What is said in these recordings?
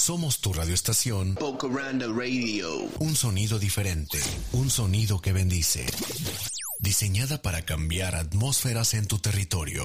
Somos tu radioestación. Bocaranda Radio. Un sonido diferente. Un sonido que bendice. Diseñada para cambiar atmósferas en tu territorio.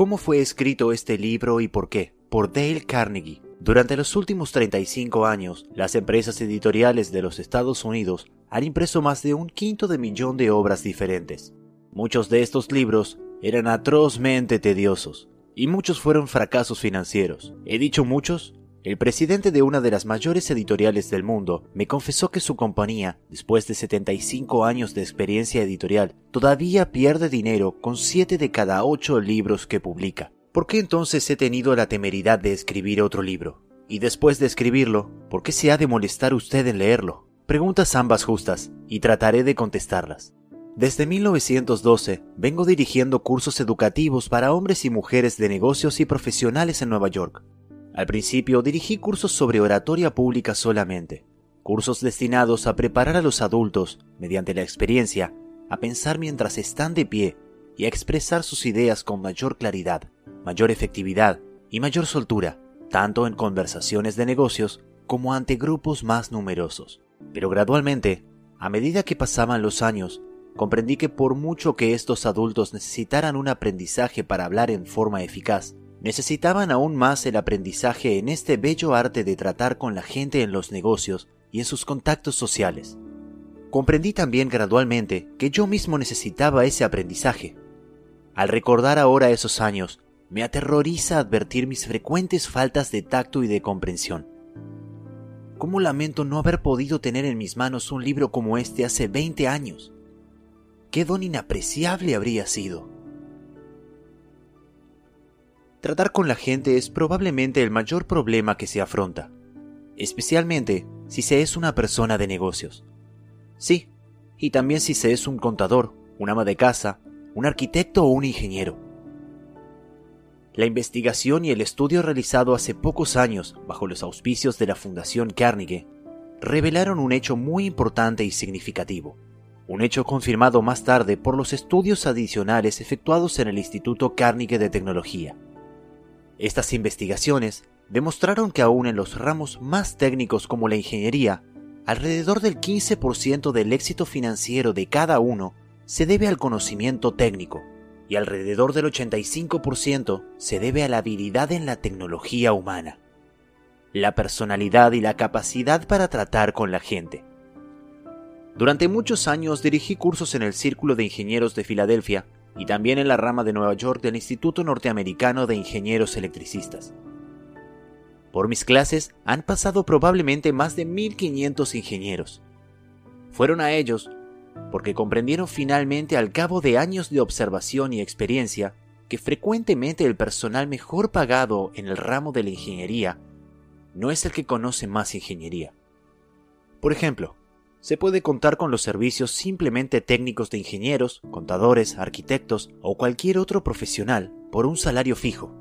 ¿Cómo fue escrito este libro y por qué? Por Dale Carnegie. Durante los últimos 35 años, las empresas editoriales de los Estados Unidos han impreso más de un quinto de millón de obras diferentes. Muchos de estos libros eran atrozmente tediosos, y muchos fueron fracasos financieros. He dicho muchos, el presidente de una de las mayores editoriales del mundo me confesó que su compañía, después de 75 años de experiencia editorial, todavía pierde dinero con 7 de cada 8 libros que publica. ¿Por qué entonces he tenido la temeridad de escribir otro libro? Y después de escribirlo, ¿por qué se ha de molestar usted en leerlo? Preguntas ambas justas, y trataré de contestarlas. Desde 1912 vengo dirigiendo cursos educativos para hombres y mujeres de negocios y profesionales en Nueva York. Al principio dirigí cursos sobre oratoria pública solamente, cursos destinados a preparar a los adultos, mediante la experiencia, a pensar mientras están de pie y a expresar sus ideas con mayor claridad, mayor efectividad y mayor soltura, tanto en conversaciones de negocios como ante grupos más numerosos. Pero gradualmente, a medida que pasaban los años, comprendí que por mucho que estos adultos necesitaran un aprendizaje para hablar en forma eficaz, necesitaban aún más el aprendizaje en este bello arte de tratar con la gente en los negocios y en sus contactos sociales. Comprendí también gradualmente que yo mismo necesitaba ese aprendizaje. Al recordar ahora esos años, me aterroriza advertir mis frecuentes faltas de tacto y de comprensión. ¿Cómo lamento no haber podido tener en mis manos un libro como este hace 20 años? ¿Qué don inapreciable habría sido? Tratar con la gente es probablemente el mayor problema que se afronta, especialmente si se es una persona de negocios. Sí, y también si se es un contador, un ama de casa, un arquitecto o un ingeniero. La investigación y el estudio realizado hace pocos años bajo los auspicios de la Fundación Carnegie revelaron un hecho muy importante y significativo, un hecho confirmado más tarde por los estudios adicionales efectuados en el Instituto Carnegie de Tecnología. Estas investigaciones demostraron que aún en los ramos más técnicos como la ingeniería, alrededor del 15% del éxito financiero de cada uno se debe al conocimiento técnico y alrededor del 85% se debe a la habilidad en la tecnología humana, la personalidad y la capacidad para tratar con la gente. Durante muchos años dirigí cursos en el Círculo de Ingenieros de Filadelfia y también en la rama de Nueva York del Instituto Norteamericano de Ingenieros Electricistas. Por mis clases han pasado probablemente más de 1500 ingenieros. Fueron a ellos porque comprendieron finalmente al cabo de años de observación y experiencia que frecuentemente el personal mejor pagado en el ramo de la ingeniería no es el que conoce más ingeniería. Por ejemplo, se puede contar con los servicios simplemente técnicos de ingenieros, contadores, arquitectos o cualquier otro profesional por un salario fijo.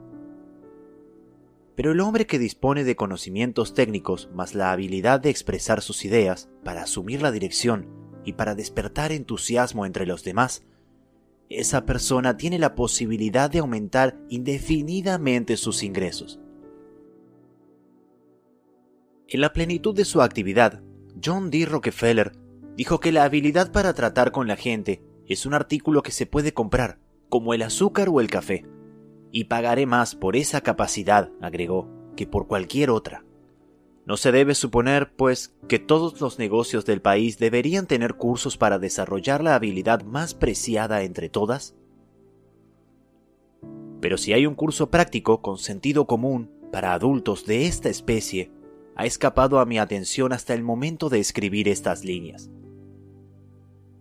Pero el hombre que dispone de conocimientos técnicos más la habilidad de expresar sus ideas para asumir la dirección y para despertar entusiasmo entre los demás, esa persona tiene la posibilidad de aumentar indefinidamente sus ingresos. En la plenitud de su actividad, John D. Rockefeller dijo que la habilidad para tratar con la gente es un artículo que se puede comprar, como el azúcar o el café, y pagaré más por esa capacidad, agregó, que por cualquier otra. No se debe suponer, pues, que todos los negocios del país deberían tener cursos para desarrollar la habilidad más preciada entre todas. Pero si hay un curso práctico con sentido común para adultos de esta especie, ha escapado a mi atención hasta el momento de escribir estas líneas.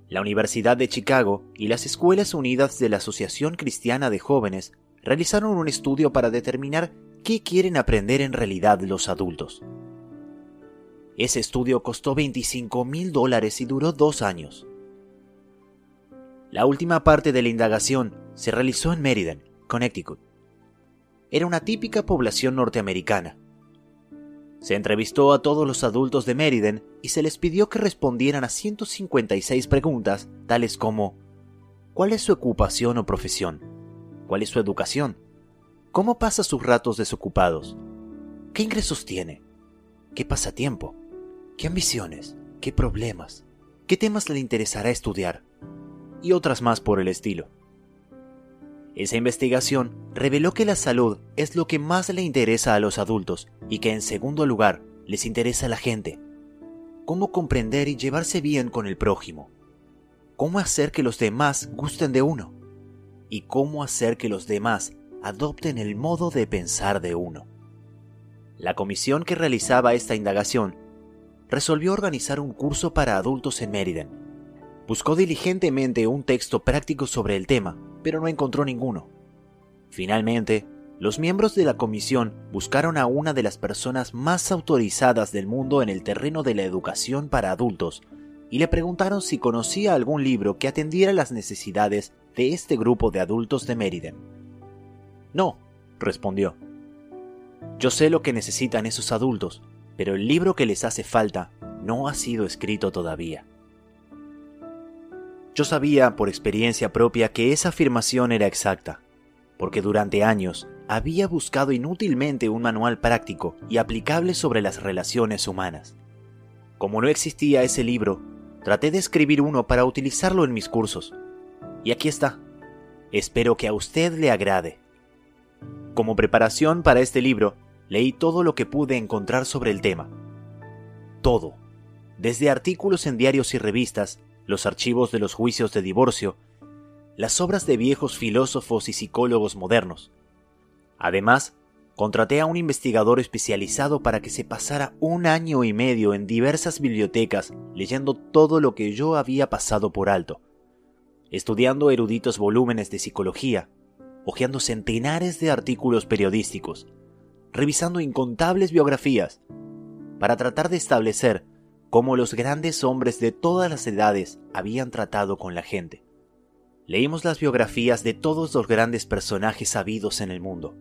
La Universidad de Chicago y las Escuelas Unidas de la Asociación Cristiana de Jóvenes realizaron un estudio para determinar qué quieren aprender en realidad los adultos. Ese estudio costó 25 mil dólares y duró dos años. La última parte de la indagación se realizó en Meriden, Connecticut. Era una típica población norteamericana. Se entrevistó a todos los adultos de Meriden y se les pidió que respondieran a 156 preguntas, tales como ¿Cuál es su ocupación o profesión? ¿Cuál es su educación? ¿Cómo pasa sus ratos desocupados? ¿Qué ingresos tiene? ¿Qué pasatiempo? ¿Qué ambiciones? ¿Qué problemas? ¿Qué temas le interesará estudiar? Y otras más por el estilo. Esa investigación reveló que la salud es lo que más le interesa a los adultos y que en segundo lugar les interesa a la gente. Cómo comprender y llevarse bien con el prójimo. Cómo hacer que los demás gusten de uno. Y cómo hacer que los demás adopten el modo de pensar de uno. La comisión que realizaba esta indagación resolvió organizar un curso para adultos en Meriden. Buscó diligentemente un texto práctico sobre el tema, pero no encontró ninguno. Finalmente, los miembros de la comisión buscaron a una de las personas más autorizadas del mundo en el terreno de la educación para adultos y le preguntaron si conocía algún libro que atendiera las necesidades de este grupo de adultos de Meriden. No, respondió. Yo sé lo que necesitan esos adultos, pero el libro que les hace falta no ha sido escrito todavía. Yo sabía por experiencia propia que esa afirmación era exacta, porque durante años había buscado inútilmente un manual práctico y aplicable sobre las relaciones humanas. Como no existía ese libro, traté de escribir uno para utilizarlo en mis cursos. Y aquí está. Espero que a usted le agrade. Como preparación para este libro, leí todo lo que pude encontrar sobre el tema. Todo, desde artículos en diarios y revistas, los archivos de los juicios de divorcio, las obras de viejos filósofos y psicólogos modernos. Además, contraté a un investigador especializado para que se pasara un año y medio en diversas bibliotecas leyendo todo lo que yo había pasado por alto, estudiando eruditos volúmenes de psicología, hojeando centenares de artículos periodísticos, revisando incontables biografías, para tratar de establecer cómo los grandes hombres de todas las edades habían tratado con la gente. Leímos las biografías de todos los grandes personajes habidos en el mundo.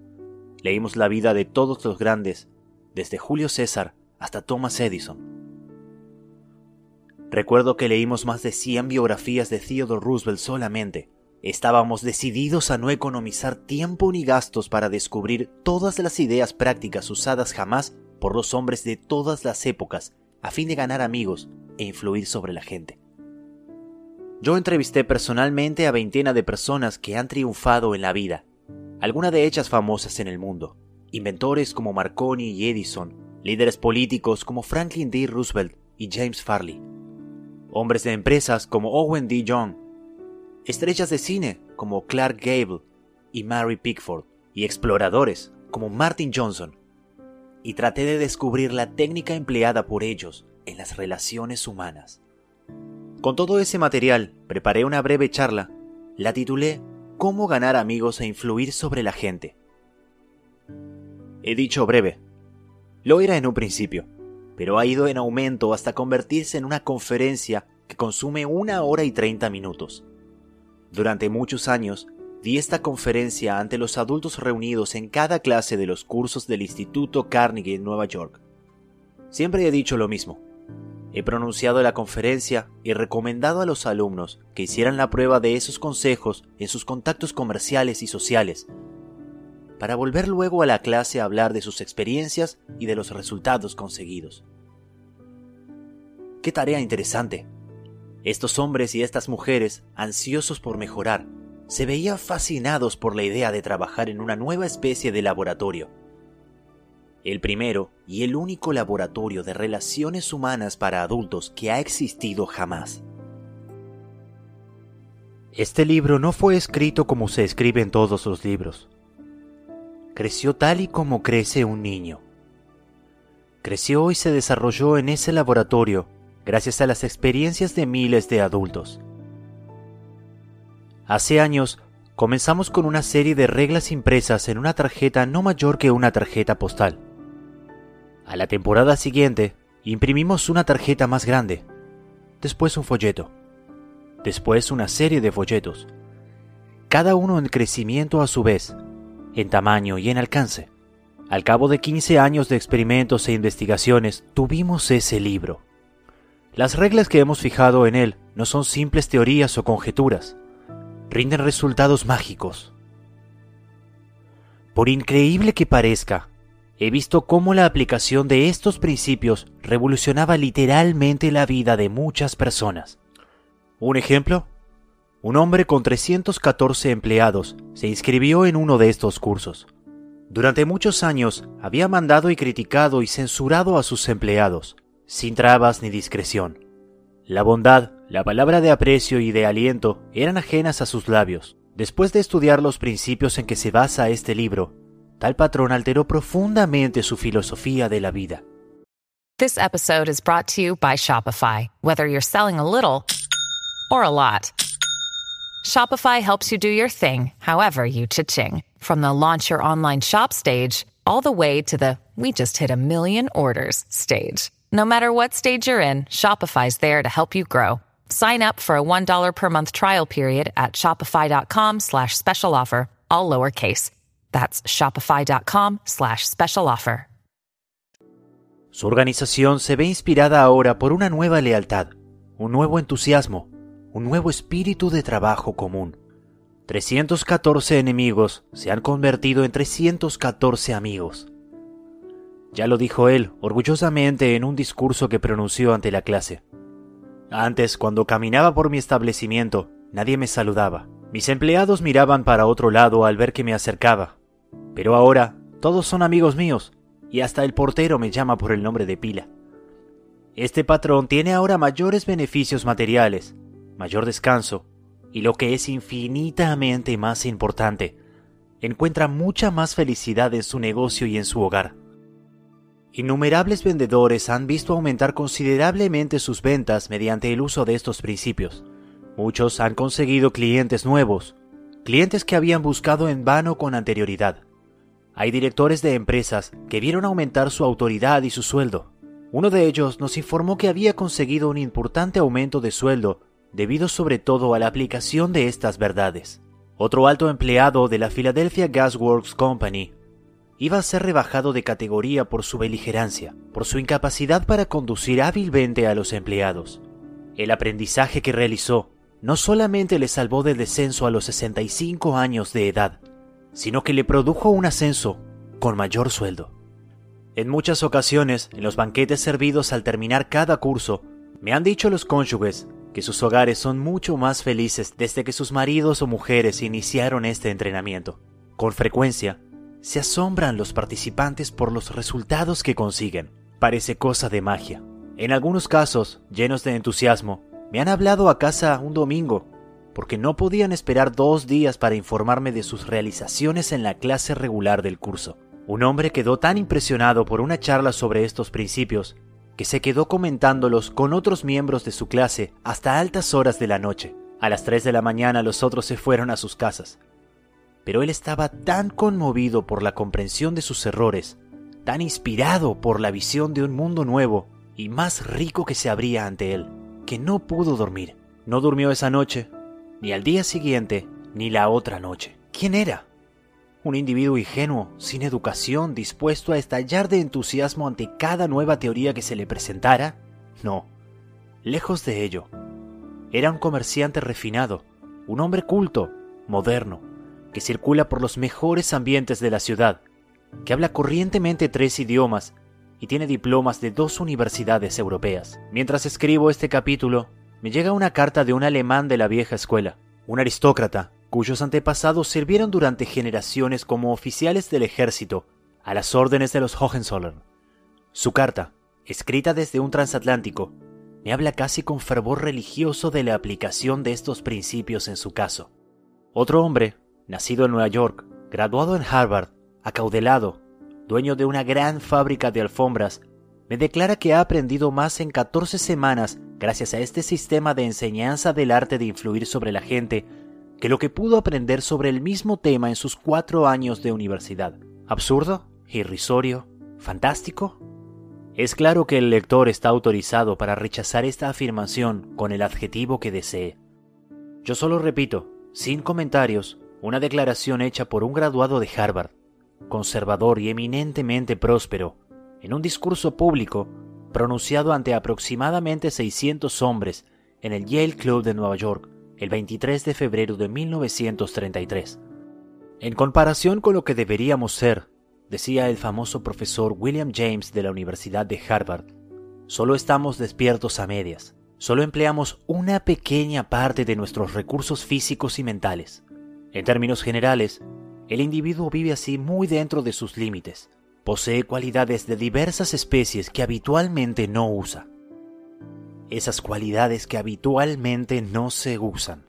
Leímos la vida de todos los grandes, desde Julio César hasta Thomas Edison. Recuerdo que leímos más de 100 biografías de Theodore Roosevelt solamente, Estábamos decididos a no economizar tiempo ni gastos para descubrir todas las ideas prácticas usadas jamás por los hombres de todas las épocas a fin de ganar amigos e influir sobre la gente. Yo entrevisté personalmente a veintena de personas que han triunfado en la vida, algunas de ellas famosas en el mundo, inventores como Marconi y Edison, líderes políticos como Franklin D. Roosevelt y James Farley, hombres de empresas como Owen D. Young estrellas de cine como Clark Gable y Mary Pickford, y exploradores como Martin Johnson. Y traté de descubrir la técnica empleada por ellos en las relaciones humanas. Con todo ese material, preparé una breve charla. La titulé Cómo ganar amigos e influir sobre la gente. He dicho breve. Lo era en un principio, pero ha ido en aumento hasta convertirse en una conferencia que consume una hora y treinta minutos. Durante muchos años, di esta conferencia ante los adultos reunidos en cada clase de los cursos del Instituto Carnegie en Nueva York. Siempre he dicho lo mismo. He pronunciado la conferencia y recomendado a los alumnos que hicieran la prueba de esos consejos en sus contactos comerciales y sociales, para volver luego a la clase a hablar de sus experiencias y de los resultados conseguidos. ¡Qué tarea interesante! Estos hombres y estas mujeres, ansiosos por mejorar, se veían fascinados por la idea de trabajar en una nueva especie de laboratorio. El primero y el único laboratorio de relaciones humanas para adultos que ha existido jamás. Este libro no fue escrito como se escribe en todos los libros. Creció tal y como crece un niño. Creció y se desarrolló en ese laboratorio gracias a las experiencias de miles de adultos. Hace años Comenzamos con una serie de reglas impresas en una tarjeta no mayor que una tarjeta postal. A la temporada siguiente, imprimimos una tarjeta más grande, después un folleto, después una serie de folletos, cada uno en crecimiento a su vez, en tamaño y en alcance. Al cabo de 15 años de experimentos e investigaciones, tuvimos ese libro. Las reglas que hemos fijado en él no son simples teorías o conjeturas, rinden resultados mágicos. Por increíble que parezca, he visto cómo la aplicación de estos principios revolucionaba literalmente la vida de muchas personas. Un ejemplo, un hombre con 314 empleados se inscribió en uno de estos cursos. Durante muchos años había mandado y criticado y censurado a sus empleados, sin trabas ni discreción. La bondad, la palabra de aprecio y de aliento eran ajenas a sus labios. Después de estudiar los principios en que se basa este libro, tal patrón alteró profundamente su filosofía de la vida. This episode is brought to you by Shopify. Whether you're selling a little or a lot, Shopify helps you do your thing, however you cha-ching. From the launch your online shop stage, all the way to the we just hit a million orders stage. No matter what stage you're in, Shopify's there to help you grow. Sign up for a $1 per month trial period at shopify.com slash special offer, all lowercase. That's shopify.com slash special offer. Su organización se ve inspirada ahora por una nueva lealtad, un nuevo entusiasmo, un nuevo espíritu de trabajo común. 314 enemigos se han convertido en 314 amigos. Ya lo dijo él orgullosamente en un discurso que pronunció ante la clase. Antes, cuando caminaba por mi establecimiento, nadie me saludaba. Mis empleados miraban para otro lado al ver que me acercaba. Pero ahora, todos son amigos míos, y hasta el portero me llama por el nombre de pila. Este patrón tiene ahora mayores beneficios materiales, mayor descanso y lo que es infinitamente más importante, encuentra mucha más felicidad en su negocio y en su hogar. Innumerables vendedores han visto aumentar considerablemente sus ventas mediante el uso de estos principios. Muchos han conseguido clientes nuevos, clientes que habían buscado en vano con anterioridad. Hay directores de empresas que vieron aumentar su autoridad y su sueldo. Uno de ellos nos informó que había conseguido un importante aumento de sueldo debido sobre todo a la aplicación de estas verdades. Otro alto empleado de la Philadelphia Gas Works Company iba a ser rebajado de categoría por su beligerancia, por su incapacidad para conducir hábilmente a los empleados. El aprendizaje que realizó no solamente le salvó del descenso a los 65 años de edad, sino que le produjo un ascenso con mayor sueldo. En muchas ocasiones, en los banquetes servidos al terminar cada curso, me han dicho los cónyuges que sus hogares son mucho más felices desde que sus maridos o mujeres iniciaron este entrenamiento. Con frecuencia, se asombran los participantes por los resultados que consiguen. Parece cosa de magia. En algunos casos, llenos de entusiasmo, me han hablado a casa un domingo, porque no podían esperar dos días para informarme de sus realizaciones en la clase regular del curso. Un hombre quedó tan impresionado por una charla sobre estos principios que se quedó comentándolos con otros miembros de su clase hasta altas horas de la noche. A las 3 de la mañana los otros se fueron a sus casas. Pero él estaba tan conmovido por la comprensión de sus errores, tan inspirado por la visión de un mundo nuevo y más rico que se abría ante él, que no pudo dormir. No durmió esa noche, ni al día siguiente, ni la otra noche. ¿Quién era? un individuo ingenuo, sin educación, dispuesto a estallar de entusiasmo ante cada nueva teoría que se le presentara? No, lejos de ello. Era un comerciante refinado, un hombre culto, moderno, que circula por los mejores ambientes de la ciudad, que habla corrientemente tres idiomas y tiene diplomas de dos universidades europeas. Mientras escribo este capítulo, me llega una carta de un alemán de la vieja escuela, un aristócrata cuyos antepasados sirvieron durante generaciones como oficiales del ejército a las órdenes de los Hohenzollern. Su carta, escrita desde un transatlántico, me habla casi con fervor religioso de la aplicación de estos principios en su caso. Otro hombre, nacido en Nueva York, graduado en Harvard, acaudelado, dueño de una gran fábrica de alfombras, me declara que ha aprendido más en 14 semanas gracias a este sistema de enseñanza del arte de influir sobre la gente que lo que pudo aprender sobre el mismo tema en sus cuatro años de universidad. ¿Absurdo? ¿Irrisorio? ¿Fantástico? Es claro que el lector está autorizado para rechazar esta afirmación con el adjetivo que desee. Yo solo repito, sin comentarios, una declaración hecha por un graduado de Harvard, conservador y eminentemente próspero, en un discurso público pronunciado ante aproximadamente 600 hombres en el Yale Club de Nueva York el 23 de febrero de 1933. En comparación con lo que deberíamos ser, decía el famoso profesor William James de la Universidad de Harvard, solo estamos despiertos a medias, solo empleamos una pequeña parte de nuestros recursos físicos y mentales. En términos generales, el individuo vive así muy dentro de sus límites, posee cualidades de diversas especies que habitualmente no usa. Esas cualidades que habitualmente no se usan.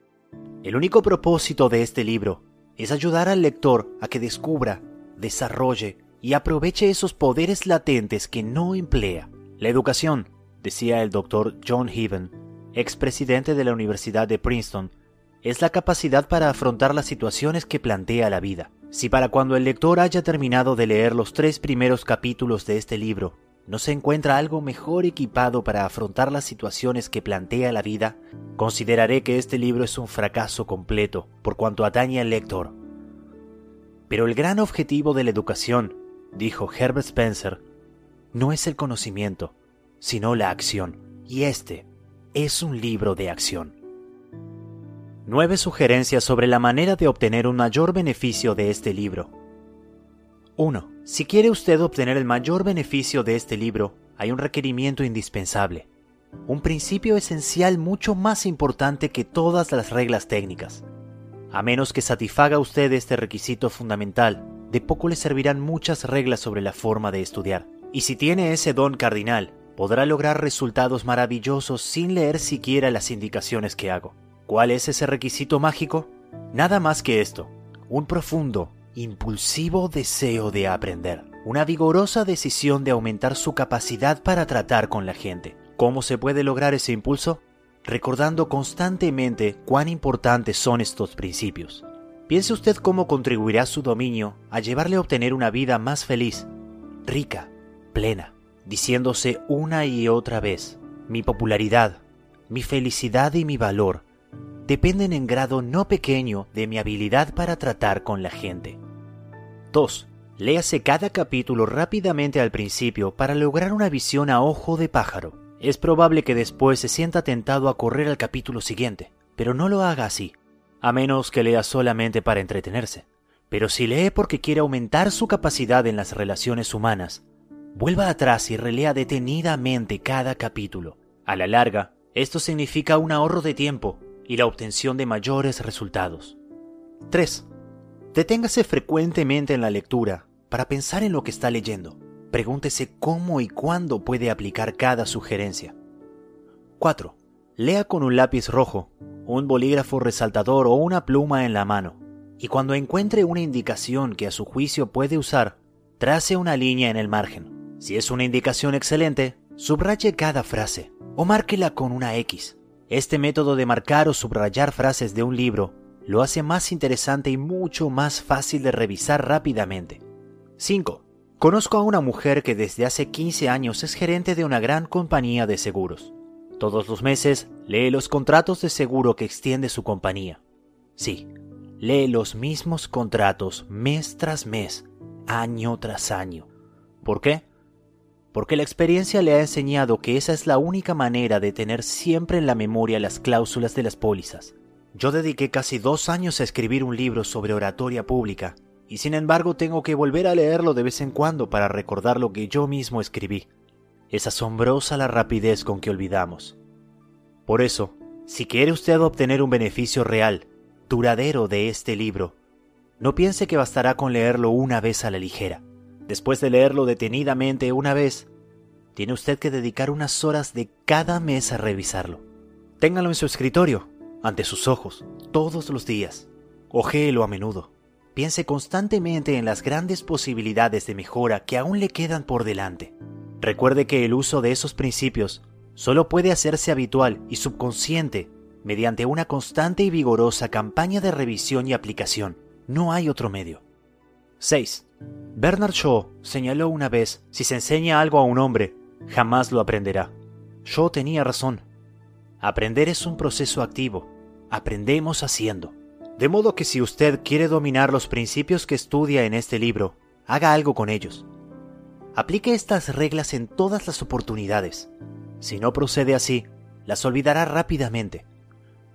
El único propósito de este libro es ayudar al lector a que descubra desarrolle y aproveche esos poderes latentes que no emplea. La educación, decía el doctor John Heaven, expresidente de la Universidad de Princeton, es la capacidad para afrontar las situaciones que plantea la vida. Si para cuando el lector haya terminado de leer los tres primeros capítulos de este libro, no se encuentra algo mejor equipado para afrontar las situaciones que plantea la vida, consideraré que este libro es un fracaso completo por cuanto atañe al lector. Pero el gran objetivo de la educación, dijo Herbert Spencer, no es el conocimiento, sino la acción. Y este es un libro de acción. Nueve sugerencias sobre la manera de obtener un mayor beneficio de este libro. 1. Si quiere usted obtener el mayor beneficio de este libro, hay un requerimiento indispensable. Un principio esencial mucho más importante que todas las reglas técnicas. A menos que satisfaga usted este requisito fundamental, de poco le servirán muchas reglas sobre la forma de estudiar. Y si tiene ese don cardinal, podrá lograr resultados maravillosos sin leer siquiera las indicaciones que hago. ¿Cuál es ese requisito mágico? Nada más que esto, un profundo, impulsivo deseo de aprender, una vigorosa decisión de aumentar su capacidad para tratar con la gente. ¿Cómo se puede lograr ese impulso? recordando constantemente cuán importantes son estos principios. Piense usted cómo contribuirá su dominio a llevarle a obtener una vida más feliz, rica, plena, diciéndose una y otra vez, mi popularidad, mi felicidad y mi valor dependen en grado no pequeño de mi habilidad para tratar con la gente. 2. Léase cada capítulo rápidamente al principio para lograr una visión a ojo de pájaro es probable que después se sienta tentado a correr al capítulo siguiente, pero no lo haga así, a menos que lea solamente para entretenerse. Pero si lee porque quiere aumentar su capacidad en las relaciones humanas, vuelva atrás y relea detenidamente cada capítulo. A la larga, esto significa un ahorro de tiempo y la obtención de mayores resultados. 3. Deténgase frecuentemente en la lectura para pensar en lo que está leyendo. Pregúntese cómo y cuándo puede aplicar cada sugerencia. 4. Lea con un lápiz rojo, un bolígrafo resaltador o una pluma en la mano, y cuando encuentre una indicación que a su juicio puede usar, trace una línea en el margen. Si es una indicación excelente, subraye cada frase o márquela con una X. Este método de marcar o subrayar frases de un libro lo hace más interesante y mucho más fácil de revisar rápidamente. 5. Conozco a una mujer que desde hace 15 años es gerente de una gran compañía de seguros. Todos los meses lee los contratos de seguro que extiende su compañía. Sí, lee los mismos contratos mes tras mes, año tras año. ¿Por qué? Porque la experiencia le ha enseñado que esa es la única manera de tener siempre en la memoria las cláusulas de las pólizas. Yo dediqué casi dos años a escribir un libro sobre oratoria pública y sin embargo tengo que volver a leerlo de vez en cuando para recordar lo que yo mismo escribí. Es asombrosa la rapidez con que olvidamos. Por eso, si quiere usted obtener un beneficio real, duradero de este libro, no piense que bastará con leerlo una vez a la ligera. Después de leerlo detenidamente una vez, tiene usted que dedicar unas horas de cada mes a revisarlo. Téngalo en su escritorio, ante sus ojos, todos los días. Ojéelo a menudo. Piense constantemente en las grandes posibilidades de mejora que aún le quedan por delante. Recuerde que el uso de esos principios solo puede hacerse habitual y subconsciente mediante una constante y vigorosa campaña de revisión y aplicación. No hay otro medio. 6. Bernard Shaw señaló una vez, si se enseña algo a un hombre, jamás lo aprenderá. Shaw tenía razón. Aprender es un proceso activo. Aprendemos haciendo. De modo que si usted quiere dominar los principios que estudia en este libro, haga algo con ellos. Aplique estas reglas en todas las oportunidades. Si no procede así, las olvidará rápidamente.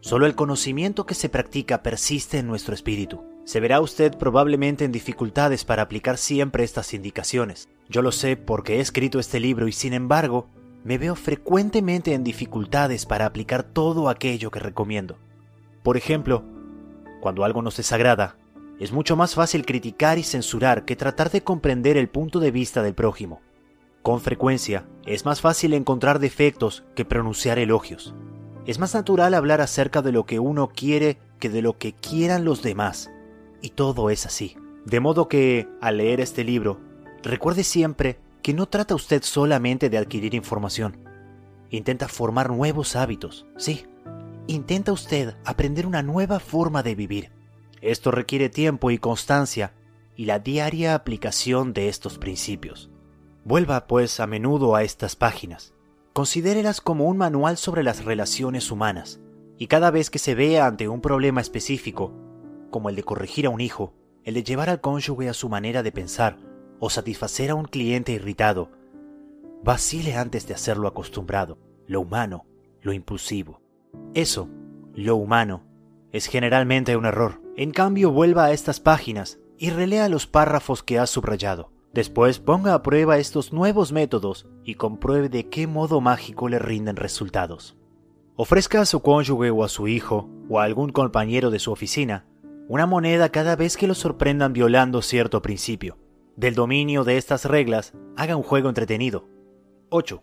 Solo el conocimiento que se practica persiste en nuestro espíritu. Se verá usted probablemente en dificultades para aplicar siempre estas indicaciones. Yo lo sé porque he escrito este libro y sin embargo, me veo frecuentemente en dificultades para aplicar todo aquello que recomiendo. Por ejemplo, cuando algo nos desagrada, es mucho más fácil criticar y censurar que tratar de comprender el punto de vista del prójimo. Con frecuencia, es más fácil encontrar defectos que pronunciar elogios. Es más natural hablar acerca de lo que uno quiere que de lo que quieran los demás. Y todo es así. De modo que, al leer este libro, recuerde siempre que no trata usted solamente de adquirir información. Intenta formar nuevos hábitos, sí, intenta usted aprender una nueva forma de vivir. Esto requiere tiempo y constancia y la diaria aplicación de estos principios. Vuelva, pues, a menudo a estas páginas. Considérelas como un manual sobre las relaciones humanas, y cada vez que se vea ante un problema específico, como el de corregir a un hijo, el de llevar al cónyuge a su manera de pensar, o satisfacer a un cliente irritado, vacile antes de hacerlo acostumbrado, lo humano, lo impulsivo. Eso, lo humano, es generalmente un error. En cambio, vuelva a estas páginas y relea los párrafos que ha subrayado. Después ponga a prueba estos nuevos métodos y compruebe de qué modo mágico le rinden resultados. Ofrezca a su cónyuge o a su hijo o a algún compañero de su oficina una moneda cada vez que lo sorprendan violando cierto principio. Del dominio de estas reglas, haga un juego entretenido. 8.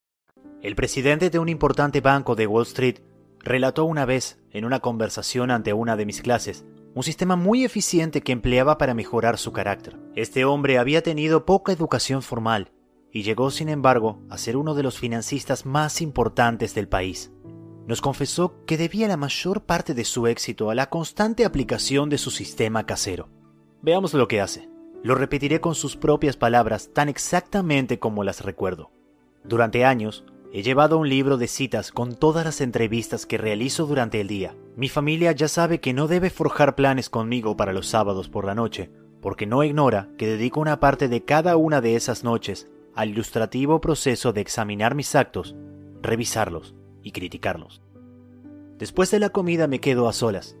El presidente de un importante banco de Wall Street relató una vez, en una conversación ante una de mis clases, un sistema muy eficiente que empleaba para mejorar su carácter. Este hombre había tenido poca educación formal y llegó, sin embargo, a ser uno de los financistas más importantes del país. Nos confesó que debía la mayor parte de su éxito a la constante aplicación de su sistema casero. Veamos lo que hace. Lo repetiré con sus propias palabras tan exactamente como las recuerdo. Durante años, He llevado un libro de citas con todas las entrevistas que realizo durante el día. Mi familia ya sabe que no debe forjar planes conmigo para los sábados por la noche, porque no ignora que dedico una parte de cada una de esas noches al ilustrativo proceso de examinar mis actos, revisarlos y criticarlos. Después de la comida me quedo a solas.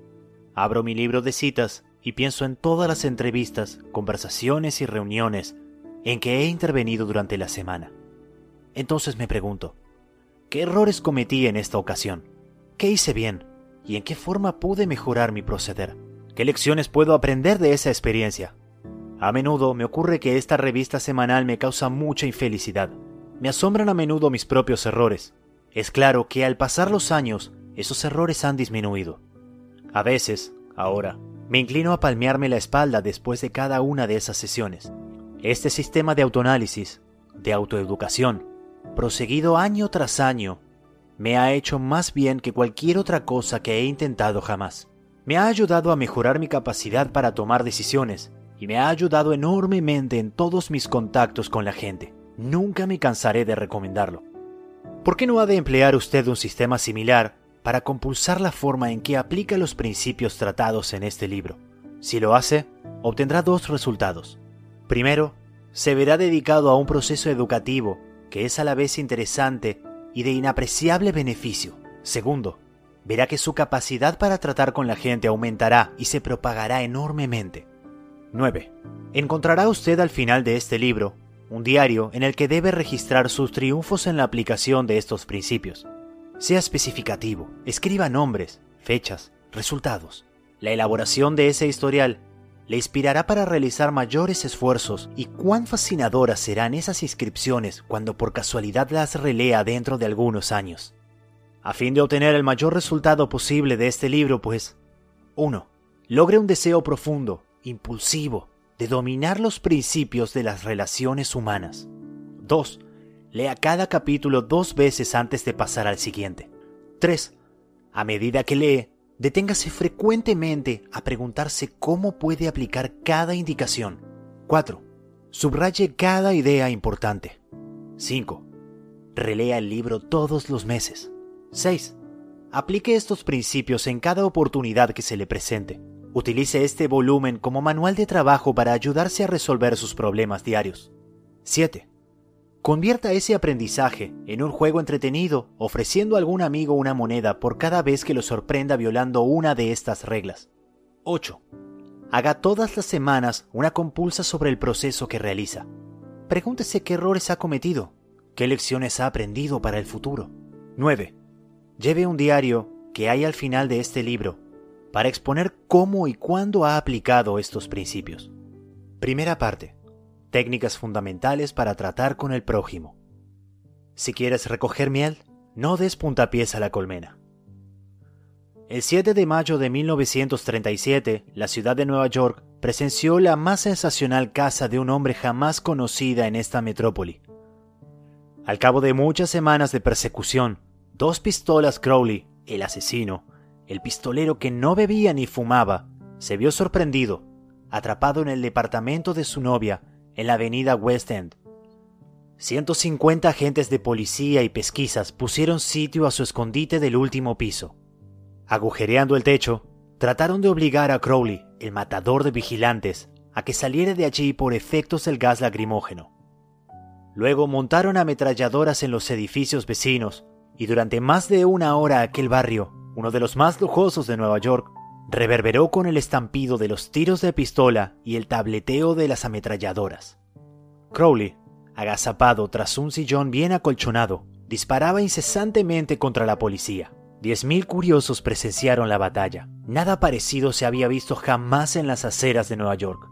Abro mi libro de citas y pienso en todas las entrevistas, conversaciones y reuniones en que he intervenido durante la semana. Entonces me pregunto, ¿qué errores cometí en esta ocasión? ¿Qué hice bien? ¿Y en qué forma pude mejorar mi proceder? ¿Qué lecciones puedo aprender de esa experiencia? A menudo me ocurre que esta revista semanal me causa mucha infelicidad. Me asombran a menudo mis propios errores. Es claro que al pasar los años, esos errores han disminuido. A veces, ahora, me inclino a palmearme la espalda después de cada una de esas sesiones. Este sistema de autoanálisis, de autoeducación, proseguido año tras año, me ha hecho más bien que cualquier otra cosa que he intentado jamás. Me ha ayudado a mejorar mi capacidad para tomar decisiones y me ha ayudado enormemente en todos mis contactos con la gente. Nunca me cansaré de recomendarlo. ¿Por qué no ha de emplear usted un sistema similar para compulsar la forma en que aplica los principios tratados en este libro? Si lo hace, obtendrá dos resultados. Primero, se verá dedicado a un proceso educativo que es a la vez interesante y de inapreciable beneficio. Segundo, verá que su capacidad para tratar con la gente aumentará y se propagará enormemente. 9. Encontrará usted al final de este libro un diario en el que debe registrar sus triunfos en la aplicación de estos principios. Sea especificativo, escriba nombres, fechas, resultados. La elaboración de ese historial le inspirará para realizar mayores esfuerzos y cuán fascinadoras serán esas inscripciones cuando por casualidad las relea dentro de algunos años. A fin de obtener el mayor resultado posible de este libro, pues 1. Logre un deseo profundo, impulsivo, de dominar los principios de las relaciones humanas. 2. Lea cada capítulo dos veces antes de pasar al siguiente. 3. A medida que lee, deténgase frecuentemente a preguntarse cómo puede aplicar cada indicación. 4. Subraye cada idea importante. 5. Relea el libro todos los meses. 6. Aplique estos principios en cada oportunidad que se le presente. Utilice este volumen como manual de trabajo para ayudarse a resolver sus problemas diarios. 7. Convierta ese aprendizaje en un juego entretenido, ofreciendo a algún amigo una moneda por cada vez que lo sorprenda violando una de estas reglas. 8. Haga todas las semanas una compulsa sobre el proceso que realiza. Pregúntese qué errores ha cometido, qué lecciones ha aprendido para el futuro. 9. Lleve un diario que hay al final de este libro para exponer cómo y cuándo ha aplicado estos principios. Primera parte Técnicas fundamentales para tratar con el prójimo. Si quieres recoger miel, no des puntapiés a la colmena. El 7 de mayo de 1937, la ciudad de Nueva York presenció la más sensacional caza de un hombre jamás conocida en esta metrópoli. Al cabo de muchas semanas de persecución, dos pistolas Crowley, el asesino, el pistolero que no bebía ni fumaba, se vio sorprendido, atrapado en el departamento de su novia en la avenida West End. 150 agentes de policía y pesquisas pusieron sitio a su escondite del último piso. Agujereando el techo, trataron de obligar a Crowley, el matador de vigilantes, a que saliera de allí por efectos del gas lacrimógeno. Luego montaron ametralladoras en los edificios vecinos y durante más de una hora aquel barrio, uno de los más lujosos de Nueva York, reverberó con el estampido de los tiros de pistola y el tableteo de las ametralladoras. Crowley, agazapado tras un sillón bien acolchonado, disparaba incesantemente contra la policía. Diez mil curiosos presenciaron la batalla. Nada parecido se había visto jamás en las aceras de Nueva York.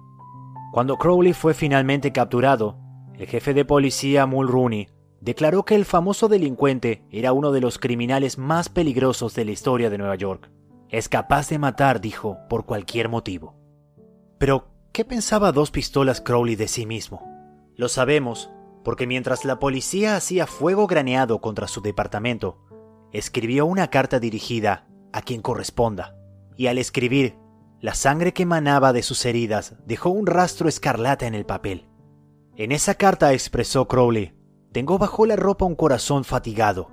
Cuando Crowley fue finalmente capturado, el jefe de policía Mulrooney declaró que el famoso delincuente era uno de los criminales más peligrosos de la historia de Nueva York. Es capaz de matar, dijo, por cualquier motivo. Pero, ¿qué pensaba dos pistolas Crowley de sí mismo? Lo sabemos, porque mientras la policía hacía fuego graneado contra su departamento, escribió una carta dirigida a quien corresponda, y al escribir, la sangre que emanaba de sus heridas dejó un rastro escarlata en el papel. En esa carta expresó Crowley, tengo bajo la ropa un corazón fatigado,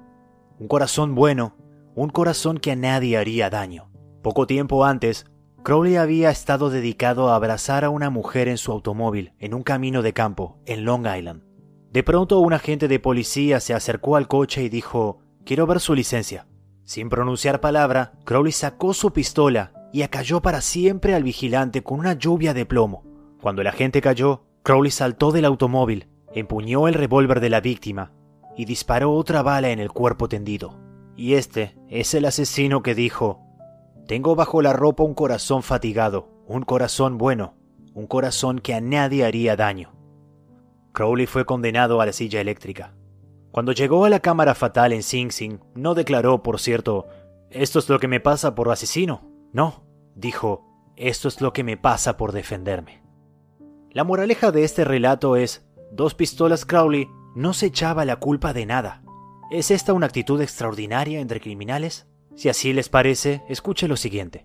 un corazón bueno un corazón que a nadie haría daño. Poco tiempo antes, Crowley había estado dedicado a abrazar a una mujer en su automóvil en un camino de campo en Long Island. De pronto un agente de policía se acercó al coche y dijo, quiero ver su licencia. Sin pronunciar palabra, Crowley sacó su pistola y acalló para siempre al vigilante con una lluvia de plomo. Cuando el agente cayó, Crowley saltó del automóvil, empuñó el revólver de la víctima y disparó otra bala en el cuerpo tendido. Y este es el asesino que dijo, Tengo bajo la ropa un corazón fatigado, un corazón bueno, un corazón que a nadie haría daño. Crowley fue condenado a la silla eléctrica. Cuando llegó a la cámara fatal en Sing Sing, no declaró, por cierto, esto es lo que me pasa por asesino. No, dijo, esto es lo que me pasa por defenderme. La moraleja de este relato es, dos pistolas Crowley no se echaba la culpa de nada. ¿Es esta una actitud extraordinaria entre criminales? Si así les parece, escuche lo siguiente.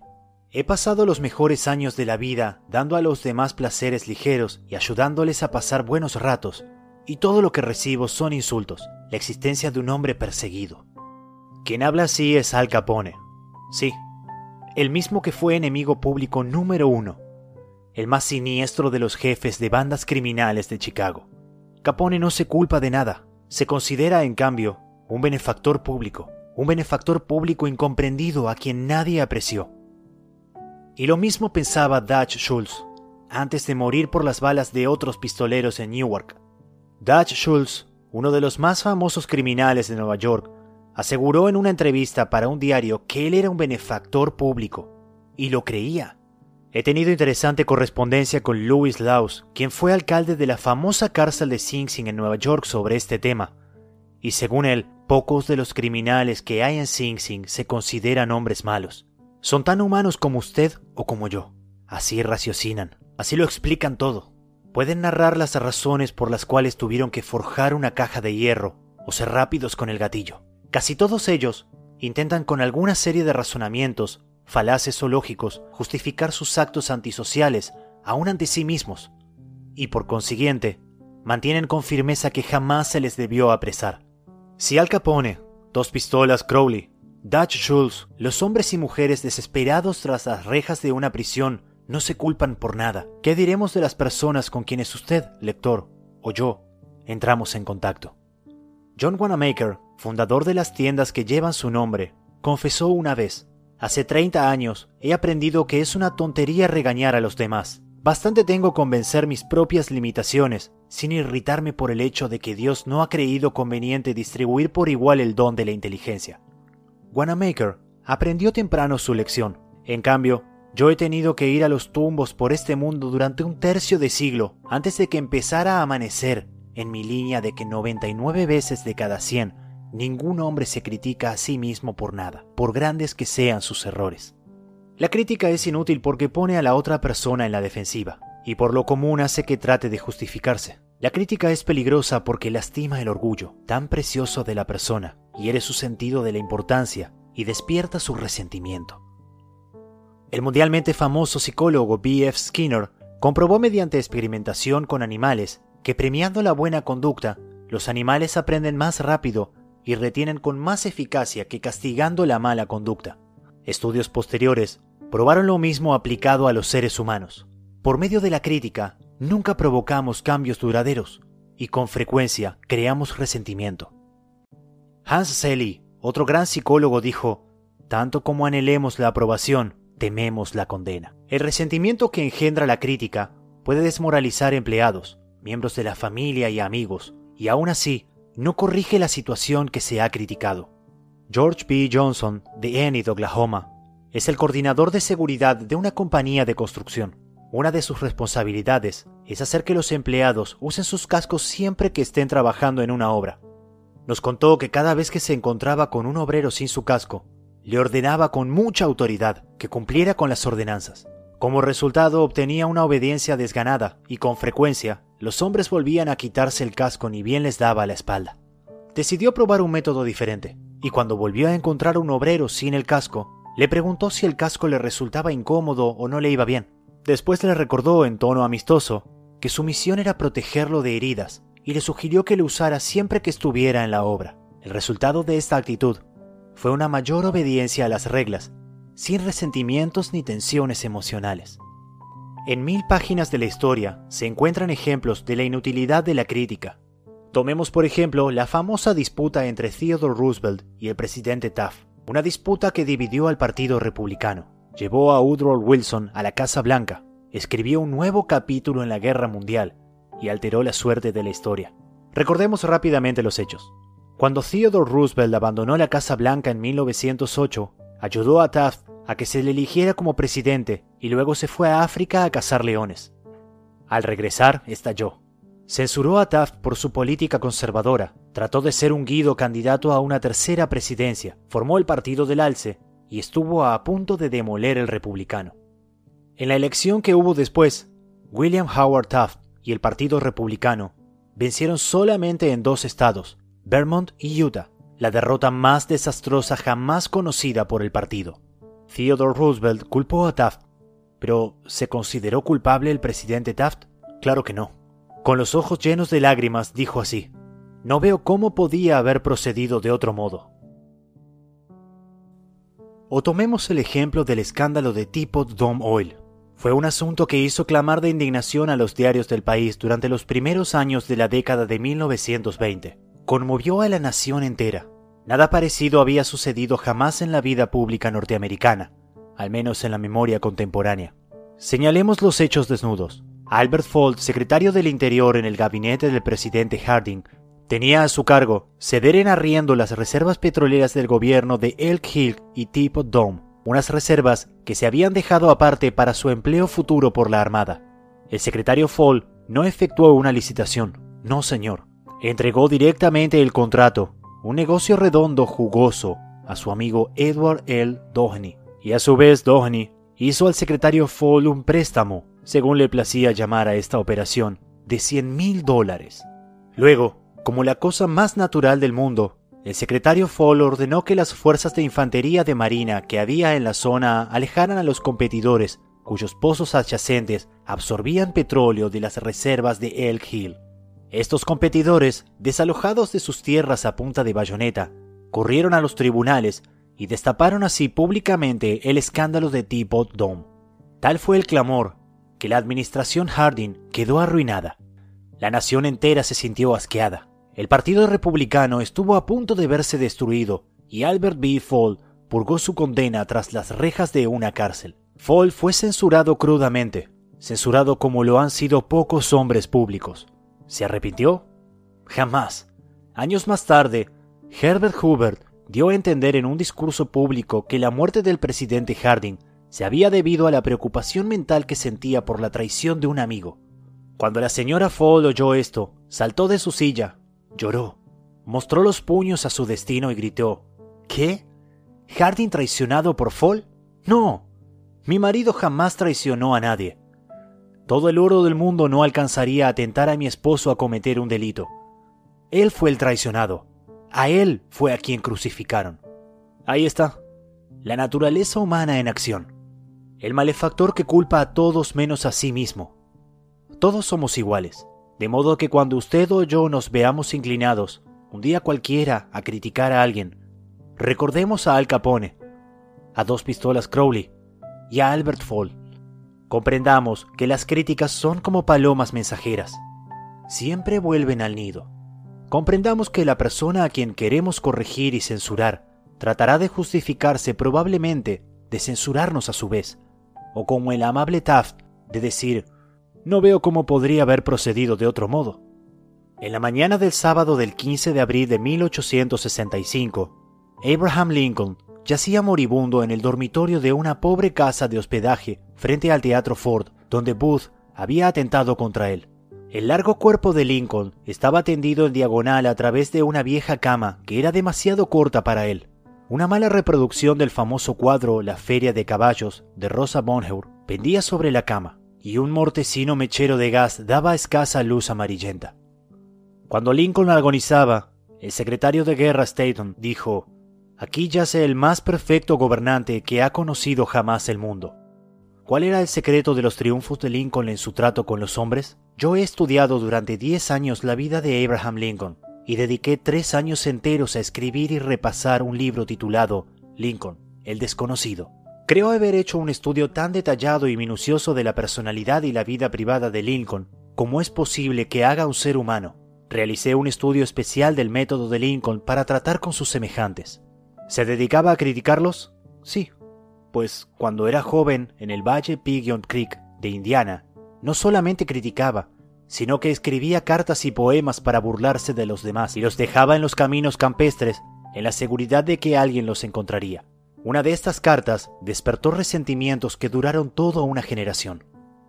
He pasado los mejores años de la vida dando a los demás placeres ligeros y ayudándoles a pasar buenos ratos, y todo lo que recibo son insultos, la existencia de un hombre perseguido. Quien habla así es Al Capone. Sí, el mismo que fue enemigo público número uno, el más siniestro de los jefes de bandas criminales de Chicago. Capone no se culpa de nada, se considera, en cambio, un benefactor público, un benefactor público incomprendido a quien nadie apreció. Y lo mismo pensaba Dutch Schultz antes de morir por las balas de otros pistoleros en Newark. Dutch Schultz, uno de los más famosos criminales de Nueva York, aseguró en una entrevista para un diario que él era un benefactor público, y lo creía. He tenido interesante correspondencia con Louis Laus, quien fue alcalde de la famosa cárcel de Sing Sing en Nueva York sobre este tema, y según él, pocos de los criminales que hay en Sing Sing se consideran hombres malos. Son tan humanos como usted o como yo. Así raciocinan, así lo explican todo. Pueden narrar las razones por las cuales tuvieron que forjar una caja de hierro o ser rápidos con el gatillo. Casi todos ellos intentan con alguna serie de razonamientos, falaces o lógicos, justificar sus actos antisociales aún ante sí mismos, y por consiguiente, mantienen con firmeza que jamás se les debió apresar. Si Al Capone, Dos Pistolas Crowley, Dutch Schultz, los hombres y mujeres desesperados tras las rejas de una prisión, no se culpan por nada. ¿Qué diremos de las personas con quienes usted, lector, o yo, entramos en contacto? John Wanamaker, fundador de las tiendas que llevan su nombre, confesó una vez, hace 30 años he aprendido que es una tontería regañar a los demás. Bastante tengo con vencer mis propias limitaciones, sin irritarme por el hecho de que Dios no ha creído conveniente distribuir por igual el don de la inteligencia. Wanamaker aprendió temprano su lección. En cambio, yo he tenido que ir a los tumbos por este mundo durante un tercio de siglo antes de que empezara a amanecer en mi línea de que 99 veces de cada 100 ningún hombre se critica a sí mismo por nada, por grandes que sean sus errores. La crítica es inútil porque pone a la otra persona en la defensiva, y por lo común hace que trate de justificarse. La crítica es peligrosa porque lastima el orgullo, tan precioso de la persona, hiere su sentido de la importancia y despierta su resentimiento. El mundialmente famoso psicólogo B.F. Skinner comprobó mediante experimentación con animales que premiando la buena conducta, los animales aprenden más rápido y retienen con más eficacia que castigando la mala conducta. Estudios posteriores probaron lo mismo aplicado a los seres humanos. Por medio de la crítica, nunca provocamos cambios duraderos y con frecuencia creamos resentimiento. Hans Selye, otro gran psicólogo, dijo, tanto como anhelemos la aprobación, tememos la condena. El resentimiento que engendra la crítica puede desmoralizar empleados, miembros de la familia y amigos, y aún así no corrige la situación que se ha criticado. George B. Johnson, de Enid, Oklahoma, es el coordinador de seguridad de una compañía de construcción. Una de sus responsabilidades es hacer que los empleados usen sus cascos siempre que estén trabajando en una obra. Nos contó que cada vez que se encontraba con un obrero sin su casco, le ordenaba con mucha autoridad que cumpliera con las ordenanzas. Como resultado obtenía una obediencia desganada y con frecuencia los hombres volvían a quitarse el casco ni bien les daba la espalda. Decidió probar un método diferente, y cuando volvió a encontrar un obrero sin el casco, le preguntó si el casco le resultaba incómodo o no le iba bien. Después le recordó en tono amistoso que su misión era protegerlo de heridas y le sugirió que lo usara siempre que estuviera en la obra. El resultado de esta actitud fue una mayor obediencia a las reglas, sin resentimientos ni tensiones emocionales. En mil páginas de la historia se encuentran ejemplos de la inutilidad de la crítica. Tomemos por ejemplo la famosa disputa entre Theodore Roosevelt y el presidente Taft, una disputa que dividió al Partido Republicano, llevó a Woodrow Wilson a la Casa Blanca, escribió un nuevo capítulo en la Guerra Mundial y alteró la suerte de la historia. Recordemos rápidamente los hechos. Cuando Theodore Roosevelt abandonó la Casa Blanca en 1908, ayudó a Taft a que se le eligiera como presidente y luego se fue a África a cazar leones. Al regresar, estalló. Censuró a Taft por su política conservadora, trató de ser un guido candidato a una tercera presidencia, formó el Partido del Alce y estuvo a punto de demoler el republicano. En la elección que hubo después, William Howard Taft y el Partido Republicano vencieron solamente en dos estados, Vermont y Utah, la derrota más desastrosa jamás conocida por el partido. Theodore Roosevelt culpó a Taft, pero ¿se consideró culpable el presidente Taft? Claro que no. Con los ojos llenos de lágrimas dijo así, no veo cómo podía haber procedido de otro modo. O tomemos el ejemplo del escándalo de Teapot Dome Oil. Fue un asunto que hizo clamar de indignación a los diarios del país durante los primeros años de la década de 1920 conmovió a la nación entera. Nada parecido había sucedido jamás en la vida pública norteamericana, al menos en la memoria contemporánea. Señalemos los hechos desnudos. Albert Folt, secretario del Interior en el gabinete del presidente Harding, tenía a su cargo ceder en arriendo las reservas petroleras del gobierno de Elk Hill y Teapot Dome, unas reservas que se habían dejado aparte para su empleo futuro por la Armada. El secretario Fall no efectuó una licitación, no señor. Entregó directamente el contrato, un negocio redondo jugoso, a su amigo Edward L. Doheny. Y a su vez Doheny hizo al secretario Fall un préstamo, según le placía llamar a esta operación, de 100 mil dólares. Luego, como la cosa más natural del mundo, el secretario Fall ordenó que las fuerzas de infantería de marina que había en la zona alejaran a los competidores cuyos pozos adyacentes absorbían petróleo de las reservas de Elk Hill. Estos competidores, desalojados de sus tierras a punta de bayoneta, corrieron a los tribunales y destaparon así públicamente el escándalo de Teapot Dome. Tal fue el clamor que la administración Harding quedó arruinada. La nación entera se sintió asqueada. El Partido Republicano estuvo a punto de verse destruido y Albert B. Fall purgó su condena tras las rejas de una cárcel. Fall fue censurado crudamente, censurado como lo han sido pocos hombres públicos. ¿Se arrepintió? Jamás. Años más tarde, Herbert Hoover dio a entender en un discurso público que la muerte del presidente Harding se había debido a la preocupación mental que sentía por la traición de un amigo. Cuando la señora Fall oyó esto, saltó de su silla, lloró, mostró los puños a su destino y gritó, ¿Qué? ¿Harding traicionado por Fall? No, mi marido jamás traicionó a nadie. Todo el oro del mundo no alcanzaría a tentar a mi esposo a cometer un delito. Él fue el traicionado. A él fue a quien crucificaron. Ahí está. La naturaleza humana en acción. El malefactor que culpa a todos menos a sí mismo. Todos somos iguales, de modo que cuando usted o yo nos veamos inclinados, un día cualquiera, a criticar a alguien, recordemos a Al Capone, a dos pistolas Crowley, y a Albert Fall. Comprendamos que las críticas son como palomas mensajeras. Siempre vuelven al nido. Comprendamos que la persona a quien queremos corregir y censurar tratará de justificarse probablemente de censurarnos a su vez, o como el amable Taft de decir, no veo cómo podría haber procedido de otro modo. En la mañana del sábado del 15 de abril de 1865, Abraham Lincoln yacía moribundo en el dormitorio de una pobre casa de hospedaje frente al Teatro Ford, donde Booth había atentado contra él. El largo cuerpo de Lincoln estaba tendido en diagonal a través de una vieja cama que era demasiado corta para él. Una mala reproducción del famoso cuadro La Feria de Caballos de Rosa Bonheur pendía sobre la cama, y un mortecino mechero de gas daba escasa luz amarillenta. Cuando Lincoln agonizaba, el secretario de guerra Staton dijo Aquí yace el más perfecto gobernante que ha conocido jamás el mundo. ¿Cuál era el secreto de los triunfos de Lincoln en su trato con los hombres? Yo he estudiado durante diez años la vida de Abraham Lincoln y dediqué tres años enteros a escribir y repasar un libro titulado Lincoln, el desconocido. Creo haber hecho un estudio tan detallado y minucioso de la personalidad y la vida privada de Lincoln como es posible que haga un ser humano. Realicé un estudio especial del método de Lincoln para tratar con sus semejantes. ¿Se dedicaba a criticarlos? Sí, pues cuando era joven en el Valle Pigeon Creek de Indiana, no solamente criticaba, sino que escribía cartas y poemas para burlarse de los demás y los dejaba en los caminos campestres en la seguridad de que alguien los encontraría. Una de estas cartas despertó resentimientos que duraron toda una generación.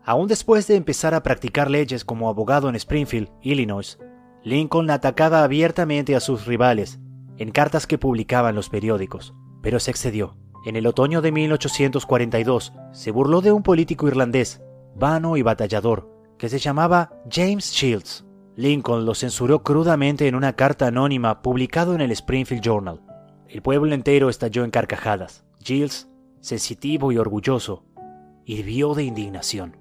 Aún después de empezar a practicar leyes como abogado en Springfield, Illinois, Lincoln atacaba abiertamente a sus rivales en cartas que publicaban los periódicos, pero se excedió. En el otoño de 1842 se burló de un político irlandés, vano y batallador, que se llamaba James Shields. Lincoln lo censuró crudamente en una carta anónima publicado en el Springfield Journal. El pueblo entero estalló en carcajadas. Shields, sensitivo y orgulloso, hirvió de indignación.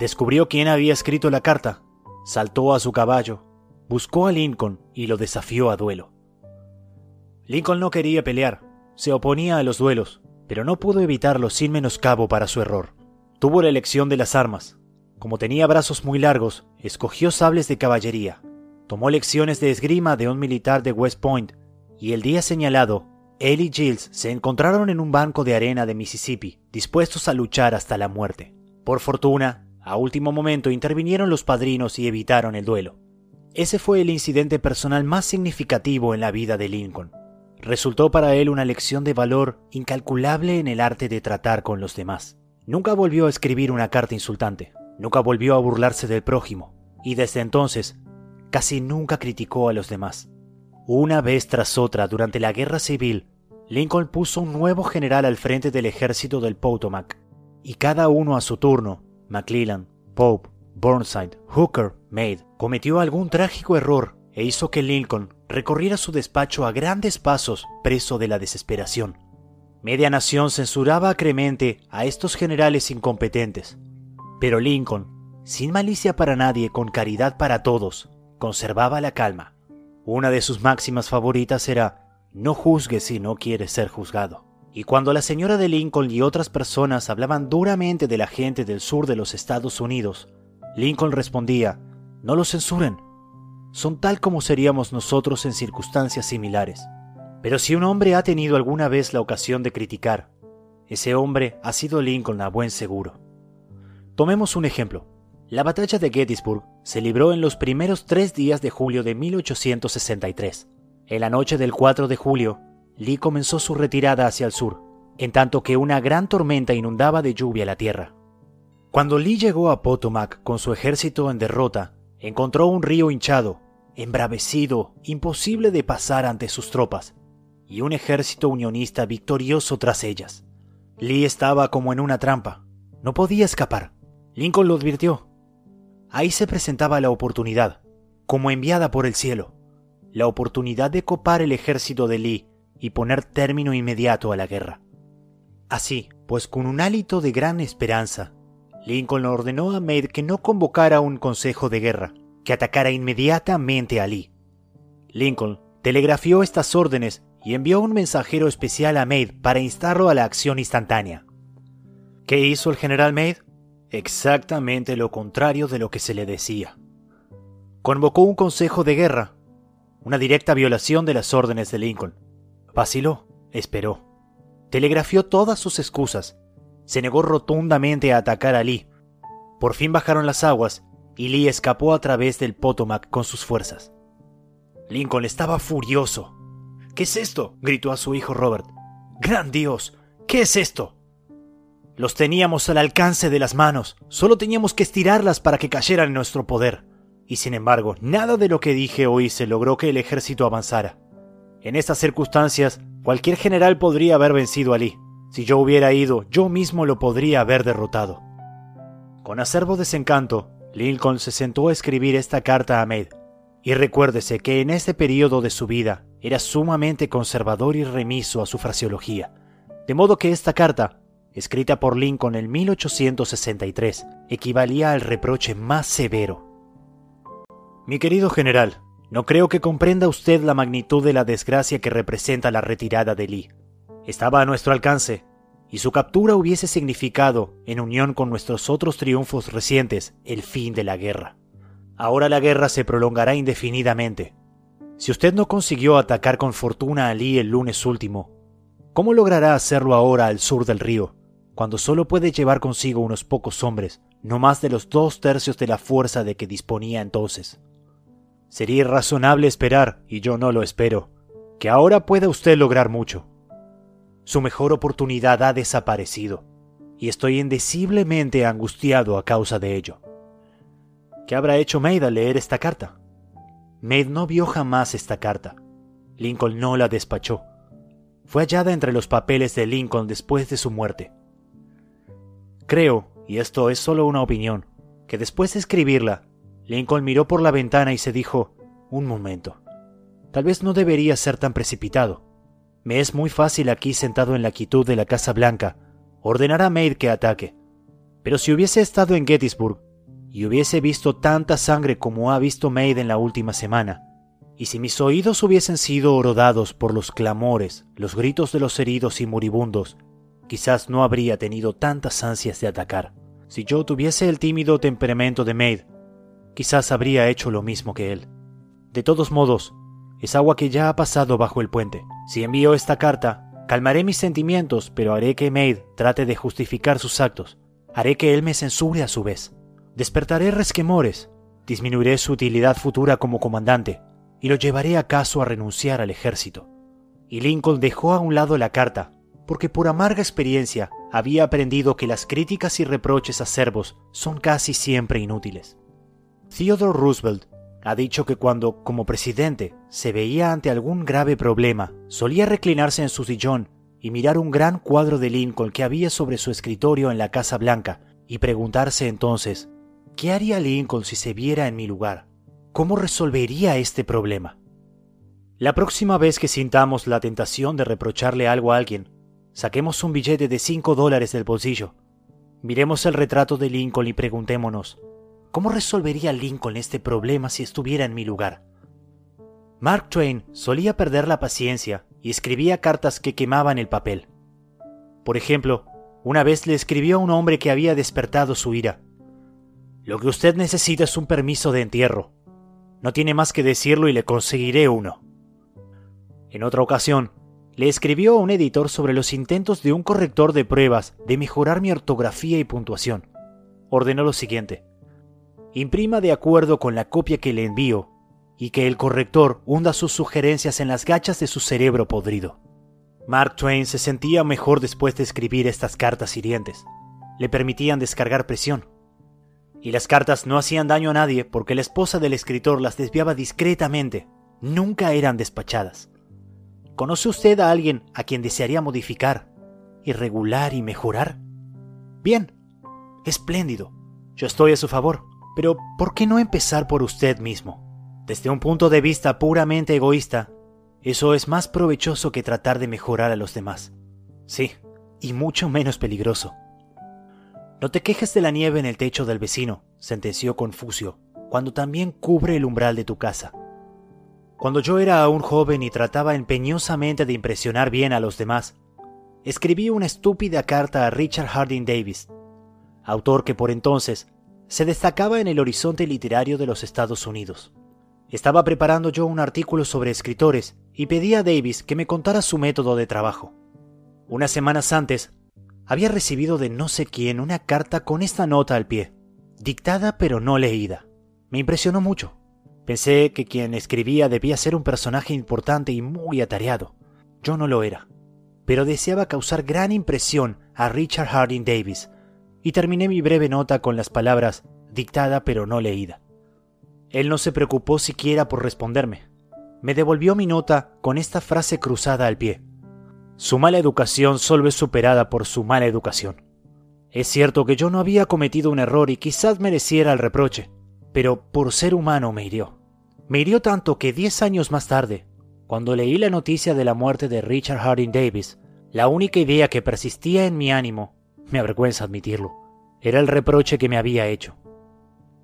Descubrió quién había escrito la carta, saltó a su caballo, buscó a Lincoln y lo desafió a duelo. Lincoln no quería pelear, se oponía a los duelos, pero no pudo evitarlo sin menoscabo para su error. Tuvo la elección de las armas. Como tenía brazos muy largos, escogió sables de caballería. Tomó lecciones de esgrima de un militar de West Point, y el día señalado, él y Giles se encontraron en un banco de arena de Mississippi, dispuestos a luchar hasta la muerte. Por fortuna, a último momento intervinieron los padrinos y evitaron el duelo. Ese fue el incidente personal más significativo en la vida de Lincoln. Resultó para él una lección de valor incalculable en el arte de tratar con los demás. Nunca volvió a escribir una carta insultante, nunca volvió a burlarse del prójimo, y desde entonces casi nunca criticó a los demás. Una vez tras otra, durante la guerra civil, Lincoln puso un nuevo general al frente del ejército del Potomac, y cada uno a su turno, McClellan, Pope, Burnside, Hooker, Meade, cometió algún trágico error e hizo que Lincoln recorriera su despacho a grandes pasos, preso de la desesperación. Media nación censuraba acremente a estos generales incompetentes, pero Lincoln, sin malicia para nadie, con caridad para todos, conservaba la calma. Una de sus máximas favoritas era, no juzgue si no quiere ser juzgado. Y cuando la señora de Lincoln y otras personas hablaban duramente de la gente del sur de los Estados Unidos, Lincoln respondía, no lo censuren, son tal como seríamos nosotros en circunstancias similares. Pero si un hombre ha tenido alguna vez la ocasión de criticar, ese hombre ha sido Lincoln a buen seguro. Tomemos un ejemplo. La batalla de Gettysburg se libró en los primeros tres días de julio de 1863. En la noche del 4 de julio, Lee comenzó su retirada hacia el sur, en tanto que una gran tormenta inundaba de lluvia la tierra. Cuando Lee llegó a Potomac con su ejército en derrota, encontró un río hinchado, embravecido, imposible de pasar ante sus tropas, y un ejército unionista victorioso tras ellas. Lee estaba como en una trampa. No podía escapar. Lincoln lo advirtió. Ahí se presentaba la oportunidad, como enviada por el cielo, la oportunidad de copar el ejército de Lee y poner término inmediato a la guerra. Así, pues con un hálito de gran esperanza, Lincoln ordenó a Meade que no convocara un consejo de guerra, que atacara inmediatamente a Lee. Lincoln telegrafió estas órdenes y envió un mensajero especial a Meade para instarlo a la acción instantánea. ¿Qué hizo el general Meade? Exactamente lo contrario de lo que se le decía. Convocó un consejo de guerra, una directa violación de las órdenes de Lincoln. Vaciló, esperó. Telegrafió todas sus excusas se negó rotundamente a atacar a Lee. Por fin bajaron las aguas y Lee escapó a través del Potomac con sus fuerzas. Lincoln estaba furioso. ¿Qué es esto? gritó a su hijo Robert. ¡Gran Dios! ¿Qué es esto? Los teníamos al alcance de las manos, solo teníamos que estirarlas para que cayeran en nuestro poder. Y sin embargo, nada de lo que dije hoy se logró que el ejército avanzara. En estas circunstancias, cualquier general podría haber vencido a Lee. Si yo hubiera ido, yo mismo lo podría haber derrotado. Con acervo desencanto, Lincoln se sentó a escribir esta carta a Meade. Y recuérdese que en este periodo de su vida era sumamente conservador y remiso a su fraseología. De modo que esta carta, escrita por Lincoln en 1863, equivalía al reproche más severo. Mi querido general, no creo que comprenda usted la magnitud de la desgracia que representa la retirada de Lee estaba a nuestro alcance, y su captura hubiese significado, en unión con nuestros otros triunfos recientes, el fin de la guerra. Ahora la guerra se prolongará indefinidamente. Si usted no consiguió atacar con fortuna a Lee el lunes último, ¿cómo logrará hacerlo ahora al sur del río, cuando solo puede llevar consigo unos pocos hombres, no más de los dos tercios de la fuerza de que disponía entonces? Sería irrazonable esperar, y yo no lo espero, que ahora pueda usted lograr mucho. Su mejor oportunidad ha desaparecido y estoy indeciblemente angustiado a causa de ello. ¿Qué habrá hecho Maid al leer esta carta? Maid no vio jamás esta carta. Lincoln no la despachó. Fue hallada entre los papeles de Lincoln después de su muerte. Creo, y esto es solo una opinión, que después de escribirla, Lincoln miró por la ventana y se dijo, un momento, tal vez no debería ser tan precipitado. Me es muy fácil aquí sentado en la quietud de la Casa Blanca ordenar a Maid que ataque. Pero si hubiese estado en Gettysburg y hubiese visto tanta sangre como ha visto Maid en la última semana, y si mis oídos hubiesen sido orodados por los clamores, los gritos de los heridos y moribundos, quizás no habría tenido tantas ansias de atacar. Si yo tuviese el tímido temperamento de Maid, quizás habría hecho lo mismo que él. De todos modos, es agua que ya ha pasado bajo el puente. Si envío esta carta, calmaré mis sentimientos, pero haré que Maid trate de justificar sus actos. Haré que él me censure a su vez. Despertaré resquemores, disminuiré su utilidad futura como comandante y lo llevaré acaso a renunciar al ejército. Y Lincoln dejó a un lado la carta, porque por amarga experiencia había aprendido que las críticas y reproches acervos son casi siempre inútiles. Theodore Roosevelt ha dicho que cuando, como presidente, se veía ante algún grave problema, solía reclinarse en su sillón y mirar un gran cuadro de Lincoln que había sobre su escritorio en la Casa Blanca y preguntarse entonces, ¿qué haría Lincoln si se viera en mi lugar? ¿Cómo resolvería este problema? La próxima vez que sintamos la tentación de reprocharle algo a alguien, saquemos un billete de cinco dólares del bolsillo, miremos el retrato de Lincoln y preguntémonos, ¿Cómo resolvería Lincoln este problema si estuviera en mi lugar? Mark Twain solía perder la paciencia y escribía cartas que quemaban el papel. Por ejemplo, una vez le escribió a un hombre que había despertado su ira. Lo que usted necesita es un permiso de entierro. No tiene más que decirlo y le conseguiré uno. En otra ocasión, le escribió a un editor sobre los intentos de un corrector de pruebas de mejorar mi ortografía y puntuación. Ordenó lo siguiente imprima de acuerdo con la copia que le envío y que el corrector hunda sus sugerencias en las gachas de su cerebro podrido. Mark Twain se sentía mejor después de escribir estas cartas hirientes. Le permitían descargar presión. Y las cartas no hacían daño a nadie porque la esposa del escritor las desviaba discretamente. Nunca eran despachadas. ¿Conoce usted a alguien a quien desearía modificar, irregular y mejorar? Bien, espléndido. Yo estoy a su favor. Pero, ¿por qué no empezar por usted mismo? Desde un punto de vista puramente egoísta, eso es más provechoso que tratar de mejorar a los demás. Sí, y mucho menos peligroso. No te quejes de la nieve en el techo del vecino, sentenció Confucio, cuando también cubre el umbral de tu casa. Cuando yo era aún joven y trataba empeñosamente de impresionar bien a los demás, escribí una estúpida carta a Richard Harding Davis, autor que por entonces se destacaba en el horizonte literario de los Estados Unidos. Estaba preparando yo un artículo sobre escritores y pedí a Davis que me contara su método de trabajo. Unas semanas antes, había recibido de no sé quién una carta con esta nota al pie, dictada pero no leída. Me impresionó mucho. Pensé que quien escribía debía ser un personaje importante y muy atareado. Yo no lo era, pero deseaba causar gran impresión a Richard Harding Davis, y terminé mi breve nota con las palabras dictada pero no leída. Él no se preocupó siquiera por responderme. Me devolvió mi nota con esta frase cruzada al pie. Su mala educación solo es superada por su mala educación. Es cierto que yo no había cometido un error y quizás mereciera el reproche, pero por ser humano me hirió. Me hirió tanto que diez años más tarde, cuando leí la noticia de la muerte de Richard Harding Davis, la única idea que persistía en mi ánimo me avergüenza admitirlo, era el reproche que me había hecho.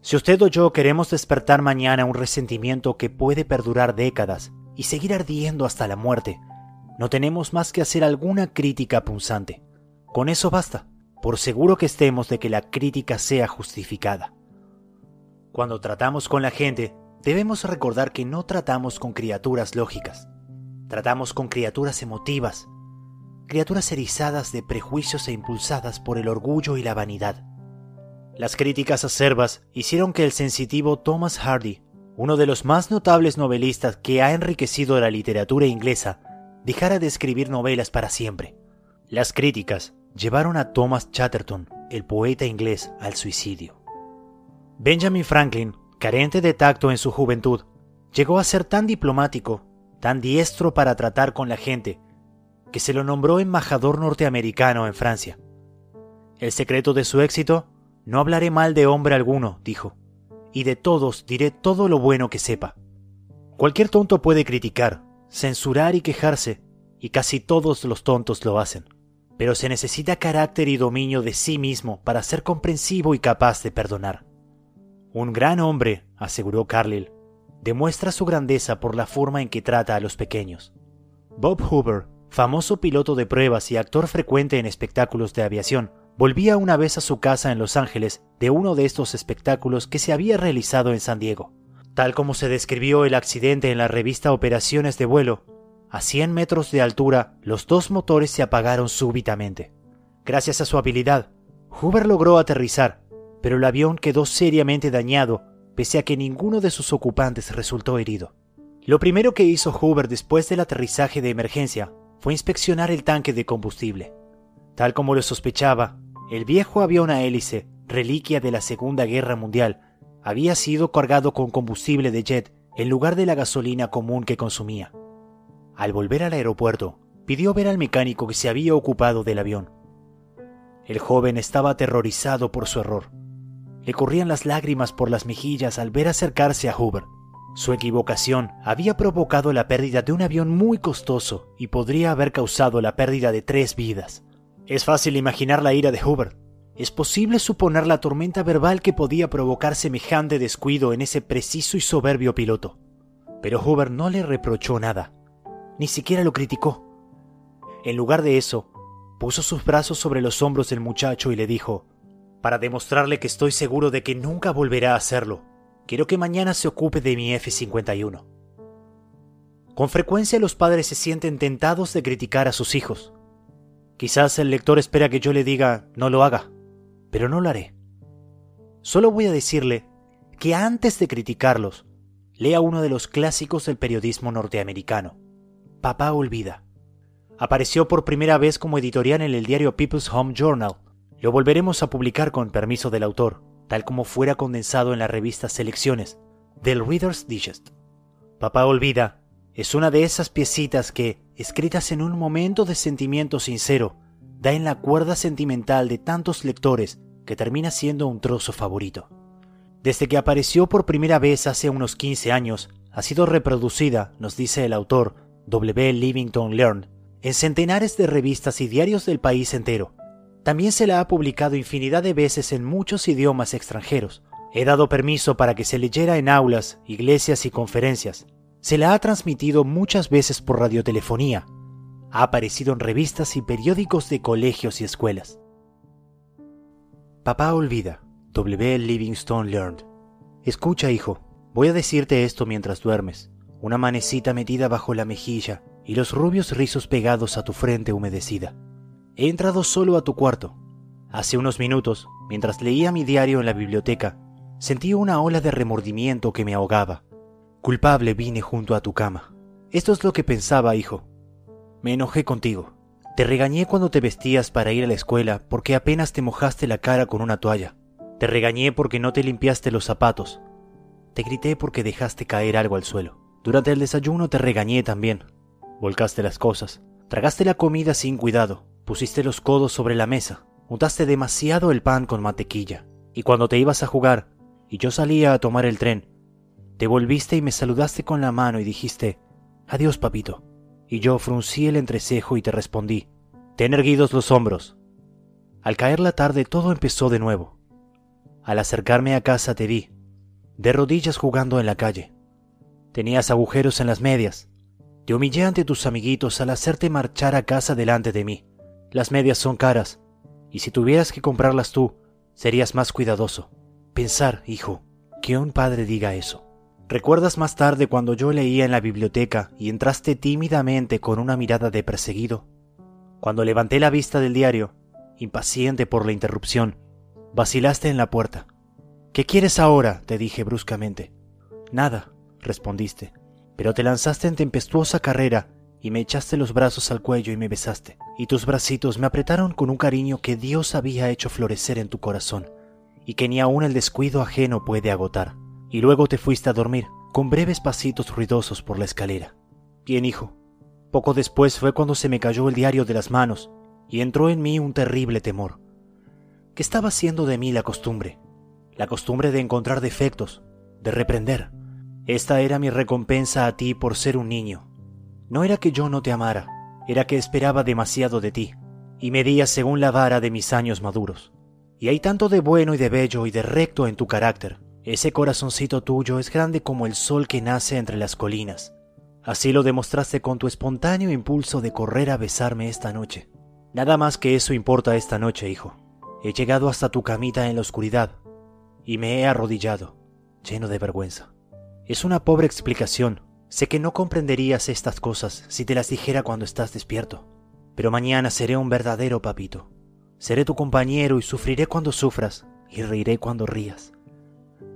Si usted o yo queremos despertar mañana un resentimiento que puede perdurar décadas y seguir ardiendo hasta la muerte, no tenemos más que hacer alguna crítica punzante. Con eso basta, por seguro que estemos de que la crítica sea justificada. Cuando tratamos con la gente, debemos recordar que no tratamos con criaturas lógicas, tratamos con criaturas emotivas, criaturas erizadas de prejuicios e impulsadas por el orgullo y la vanidad. Las críticas acervas hicieron que el sensitivo Thomas Hardy, uno de los más notables novelistas que ha enriquecido la literatura inglesa, dejara de escribir novelas para siempre. Las críticas llevaron a Thomas Chatterton, el poeta inglés, al suicidio. Benjamin Franklin, carente de tacto en su juventud, llegó a ser tan diplomático, tan diestro para tratar con la gente, que se lo nombró embajador norteamericano en Francia. El secreto de su éxito, no hablaré mal de hombre alguno, dijo, y de todos diré todo lo bueno que sepa. Cualquier tonto puede criticar, censurar y quejarse, y casi todos los tontos lo hacen, pero se necesita carácter y dominio de sí mismo para ser comprensivo y capaz de perdonar. Un gran hombre, aseguró Carlyle, demuestra su grandeza por la forma en que trata a los pequeños. Bob Hoover famoso piloto de pruebas y actor frecuente en espectáculos de aviación, volvía una vez a su casa en Los Ángeles de uno de estos espectáculos que se había realizado en San Diego. Tal como se describió el accidente en la revista Operaciones de vuelo, a 100 metros de altura los dos motores se apagaron súbitamente. Gracias a su habilidad, Hoover logró aterrizar, pero el avión quedó seriamente dañado pese a que ninguno de sus ocupantes resultó herido. Lo primero que hizo Hoover después del aterrizaje de emergencia fue inspeccionar el tanque de combustible. Tal como lo sospechaba, el viejo avión a hélice, reliquia de la Segunda Guerra Mundial, había sido cargado con combustible de jet en lugar de la gasolina común que consumía. Al volver al aeropuerto, pidió ver al mecánico que se había ocupado del avión. El joven estaba aterrorizado por su error. Le corrían las lágrimas por las mejillas al ver acercarse a Hoover. Su equivocación había provocado la pérdida de un avión muy costoso y podría haber causado la pérdida de tres vidas. Es fácil imaginar la ira de Hoover. Es posible suponer la tormenta verbal que podía provocar semejante descuido en ese preciso y soberbio piloto. Pero Hoover no le reprochó nada, ni siquiera lo criticó. En lugar de eso, puso sus brazos sobre los hombros del muchacho y le dijo, para demostrarle que estoy seguro de que nunca volverá a hacerlo, quiero que mañana se ocupe de mi F-51. Con frecuencia los padres se sienten tentados de criticar a sus hijos. Quizás el lector espera que yo le diga, no lo haga, pero no lo haré. Solo voy a decirle que antes de criticarlos, lea uno de los clásicos del periodismo norteamericano, Papá Olvida. Apareció por primera vez como editorial en el diario People's Home Journal. Lo volveremos a publicar con permiso del autor, tal como fuera condensado en la revista Selecciones del Reader's Digest. Papá Olvida es una de esas piecitas que, escritas en un momento de sentimiento sincero, da en la cuerda sentimental de tantos lectores que termina siendo un trozo favorito. Desde que apareció por primera vez hace unos 15 años, ha sido reproducida, nos dice el autor W. Livington Learn, en centenares de revistas y diarios del país entero. También se la ha publicado infinidad de veces en muchos idiomas extranjeros. He dado permiso para que se leyera en aulas, iglesias y conferencias, se la ha transmitido muchas veces por radiotelefonía. Ha aparecido en revistas y periódicos de colegios y escuelas. Papá olvida. W. Livingstone Learned. Escucha, hijo. Voy a decirte esto mientras duermes. Una manecita metida bajo la mejilla y los rubios rizos pegados a tu frente humedecida. He entrado solo a tu cuarto. Hace unos minutos, mientras leía mi diario en la biblioteca, sentí una ola de remordimiento que me ahogaba. Culpable vine junto a tu cama. Esto es lo que pensaba, hijo. Me enojé contigo. Te regañé cuando te vestías para ir a la escuela porque apenas te mojaste la cara con una toalla. Te regañé porque no te limpiaste los zapatos. Te grité porque dejaste caer algo al suelo. Durante el desayuno te regañé también. Volcaste las cosas. Tragaste la comida sin cuidado. Pusiste los codos sobre la mesa. Untaste demasiado el pan con mantequilla. Y cuando te ibas a jugar y yo salía a tomar el tren, te volviste y me saludaste con la mano y dijiste, Adiós, papito. Y yo fruncí el entrecejo y te respondí, Ten erguidos los hombros. Al caer la tarde todo empezó de nuevo. Al acercarme a casa te vi, de rodillas jugando en la calle. Tenías agujeros en las medias. Te humillé ante tus amiguitos al hacerte marchar a casa delante de mí. Las medias son caras, y si tuvieras que comprarlas tú, serías más cuidadoso. Pensar, hijo, que un padre diga eso. ¿Recuerdas más tarde cuando yo leía en la biblioteca y entraste tímidamente con una mirada de perseguido? Cuando levanté la vista del diario, impaciente por la interrupción, vacilaste en la puerta. ¿Qué quieres ahora? te dije bruscamente. Nada, respondiste, pero te lanzaste en tempestuosa carrera y me echaste los brazos al cuello y me besaste, y tus bracitos me apretaron con un cariño que Dios había hecho florecer en tu corazón, y que ni aun el descuido ajeno puede agotar y luego te fuiste a dormir, con breves pasitos ruidosos por la escalera. Bien, hijo. Poco después fue cuando se me cayó el diario de las manos y entró en mí un terrible temor. ¿Qué estaba haciendo de mí la costumbre? La costumbre de encontrar defectos, de reprender. Esta era mi recompensa a ti por ser un niño. No era que yo no te amara, era que esperaba demasiado de ti, y medía según la vara de mis años maduros. Y hay tanto de bueno y de bello y de recto en tu carácter, ese corazoncito tuyo es grande como el sol que nace entre las colinas. Así lo demostraste con tu espontáneo impulso de correr a besarme esta noche. Nada más que eso importa esta noche, hijo. He llegado hasta tu camita en la oscuridad y me he arrodillado, lleno de vergüenza. Es una pobre explicación. Sé que no comprenderías estas cosas si te las dijera cuando estás despierto. Pero mañana seré un verdadero papito. Seré tu compañero y sufriré cuando sufras y reiré cuando rías.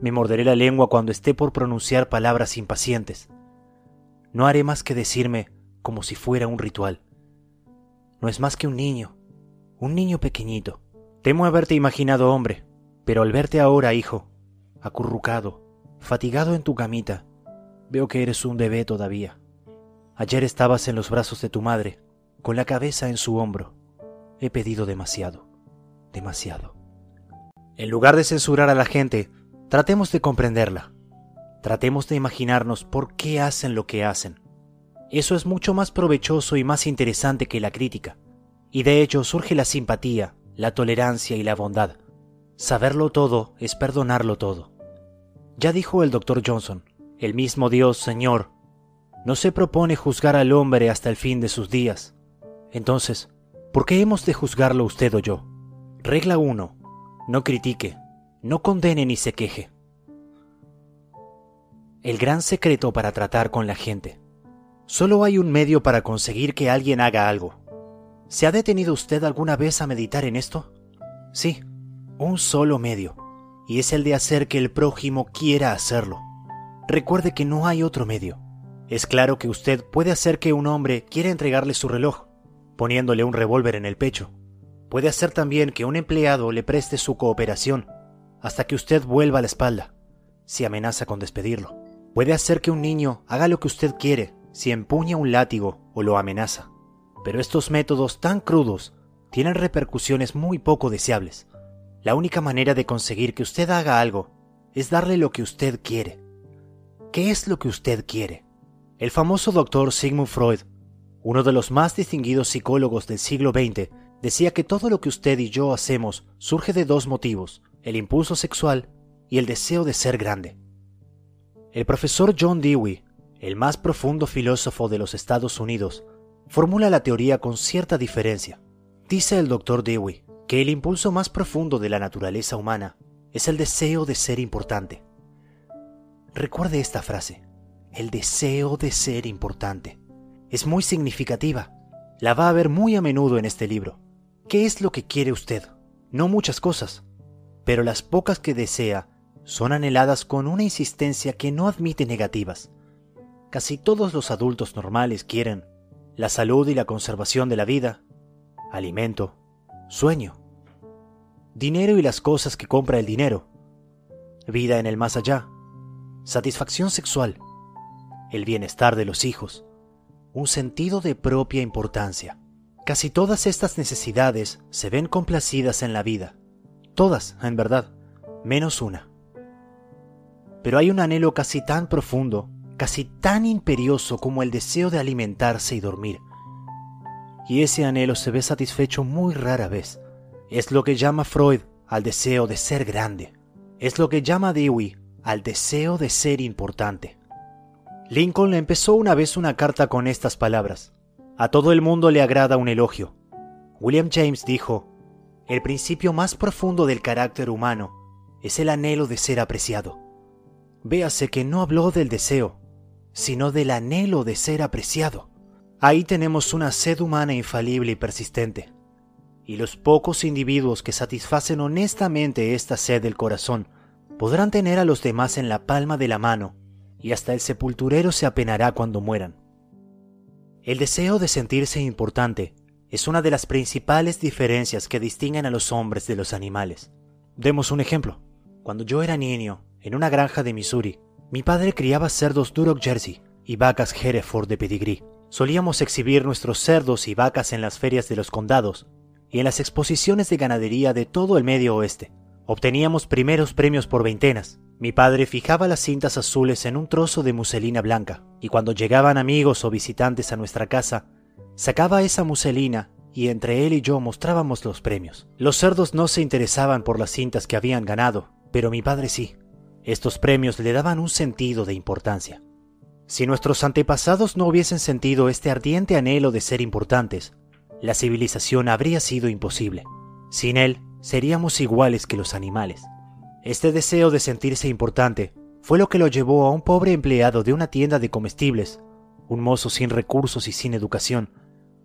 Me morderé la lengua cuando esté por pronunciar palabras impacientes. No haré más que decirme como si fuera un ritual. No es más que un niño, un niño pequeñito. Temo haberte imaginado hombre, pero al verte ahora, hijo, acurrucado, fatigado en tu camita, veo que eres un bebé todavía. Ayer estabas en los brazos de tu madre, con la cabeza en su hombro. He pedido demasiado, demasiado. En lugar de censurar a la gente, tratemos de comprenderla. Tratemos de imaginarnos por qué hacen lo que hacen. Eso es mucho más provechoso y más interesante que la crítica. Y de hecho surge la simpatía, la tolerancia y la bondad. Saberlo todo es perdonarlo todo. Ya dijo el doctor Johnson, el mismo Dios Señor no se propone juzgar al hombre hasta el fin de sus días. Entonces, ¿por qué hemos de juzgarlo usted o yo? Regla 1. No critique, no condene ni se queje. El gran secreto para tratar con la gente. Solo hay un medio para conseguir que alguien haga algo. ¿Se ha detenido usted alguna vez a meditar en esto? Sí, un solo medio, y es el de hacer que el prójimo quiera hacerlo. Recuerde que no hay otro medio. Es claro que usted puede hacer que un hombre quiera entregarle su reloj, poniéndole un revólver en el pecho. Puede hacer también que un empleado le preste su cooperación hasta que usted vuelva a la espalda, si amenaza con despedirlo. Puede hacer que un niño haga lo que usted quiere si empuña un látigo o lo amenaza. Pero estos métodos tan crudos tienen repercusiones muy poco deseables. La única manera de conseguir que usted haga algo es darle lo que usted quiere. ¿Qué es lo que usted quiere? El famoso doctor Sigmund Freud, uno de los más distinguidos psicólogos del siglo XX, decía que todo lo que usted y yo hacemos surge de dos motivos, el impulso sexual y el deseo de ser grande. El profesor John Dewey, el más profundo filósofo de los Estados Unidos, formula la teoría con cierta diferencia. Dice el doctor Dewey que el impulso más profundo de la naturaleza humana es el deseo de ser importante. Recuerde esta frase, el deseo de ser importante. Es muy significativa. La va a ver muy a menudo en este libro. ¿Qué es lo que quiere usted? No muchas cosas, pero las pocas que desea son anheladas con una insistencia que no admite negativas. Casi todos los adultos normales quieren la salud y la conservación de la vida, alimento, sueño, dinero y las cosas que compra el dinero, vida en el más allá, satisfacción sexual, el bienestar de los hijos, un sentido de propia importancia. Casi todas estas necesidades se ven complacidas en la vida, todas, en verdad, menos una. Pero hay un anhelo casi tan profundo, casi tan imperioso como el deseo de alimentarse y dormir. Y ese anhelo se ve satisfecho muy rara vez. Es lo que llama Freud al deseo de ser grande. Es lo que llama Dewey al deseo de ser importante. Lincoln empezó una vez una carta con estas palabras. A todo el mundo le agrada un elogio. William James dijo, el principio más profundo del carácter humano es el anhelo de ser apreciado. Véase que no habló del deseo, sino del anhelo de ser apreciado. Ahí tenemos una sed humana infalible y persistente. Y los pocos individuos que satisfacen honestamente esta sed del corazón podrán tener a los demás en la palma de la mano, y hasta el sepulturero se apenará cuando mueran. El deseo de sentirse importante es una de las principales diferencias que distinguen a los hombres de los animales. Demos un ejemplo. Cuando yo era niño, en una granja de Missouri, mi padre criaba cerdos Duroc Jersey y vacas Hereford de pedigrí. Solíamos exhibir nuestros cerdos y vacas en las ferias de los condados y en las exposiciones de ganadería de todo el medio oeste. Obteníamos primeros premios por veintenas. Mi padre fijaba las cintas azules en un trozo de muselina blanca, y cuando llegaban amigos o visitantes a nuestra casa, sacaba esa muselina y entre él y yo mostrábamos los premios. Los cerdos no se interesaban por las cintas que habían ganado, pero mi padre sí. Estos premios le daban un sentido de importancia. Si nuestros antepasados no hubiesen sentido este ardiente anhelo de ser importantes, la civilización habría sido imposible. Sin él, seríamos iguales que los animales. Este deseo de sentirse importante fue lo que lo llevó a un pobre empleado de una tienda de comestibles, un mozo sin recursos y sin educación,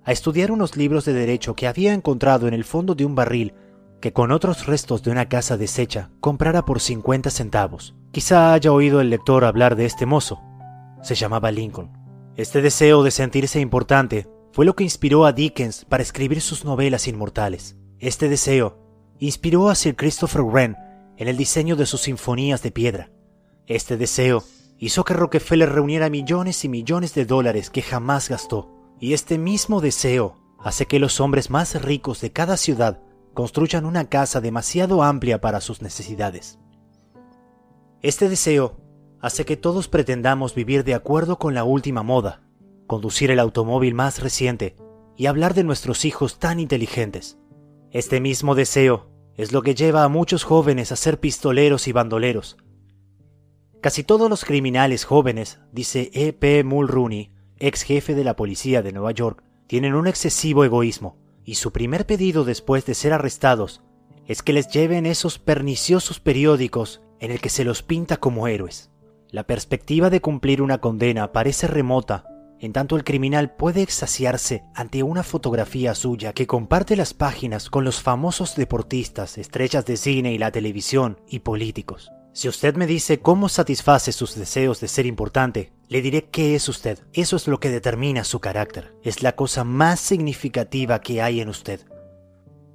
a estudiar unos libros de derecho que había encontrado en el fondo de un barril que con otros restos de una casa deshecha comprara por 50 centavos. Quizá haya oído el lector hablar de este mozo. Se llamaba Lincoln. Este deseo de sentirse importante fue lo que inspiró a Dickens para escribir sus novelas inmortales. Este deseo inspiró a Sir Christopher Wren en el diseño de sus sinfonías de piedra. Este deseo hizo que Rockefeller reuniera millones y millones de dólares que jamás gastó. Y este mismo deseo hace que los hombres más ricos de cada ciudad construyan una casa demasiado amplia para sus necesidades. Este deseo hace que todos pretendamos vivir de acuerdo con la última moda, conducir el automóvil más reciente y hablar de nuestros hijos tan inteligentes. Este mismo deseo es lo que lleva a muchos jóvenes a ser pistoleros y bandoleros. Casi todos los criminales jóvenes, dice E. P. Mulrooney, ex jefe de la policía de Nueva York, tienen un excesivo egoísmo y su primer pedido después de ser arrestados es que les lleven esos perniciosos periódicos en el que se los pinta como héroes. La perspectiva de cumplir una condena parece remota, en tanto el criminal puede extasiarse ante una fotografía suya que comparte las páginas con los famosos deportistas, estrellas de cine y la televisión y políticos. Si usted me dice cómo satisface sus deseos de ser importante, le diré qué es usted. Eso es lo que determina su carácter. Es la cosa más significativa que hay en usted.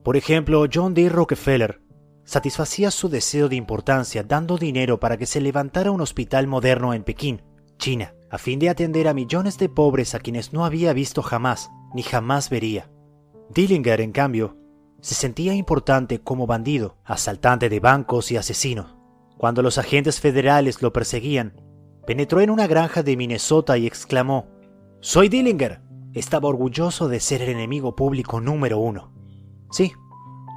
Por ejemplo, John D. Rockefeller satisfacía su deseo de importancia dando dinero para que se levantara un hospital moderno en Pekín, China, a fin de atender a millones de pobres a quienes no había visto jamás, ni jamás vería. Dillinger, en cambio, se sentía importante como bandido, asaltante de bancos y asesino. Cuando los agentes federales lo perseguían, penetró en una granja de Minnesota y exclamó, Soy Dillinger. Estaba orgulloso de ser el enemigo público número uno. Sí,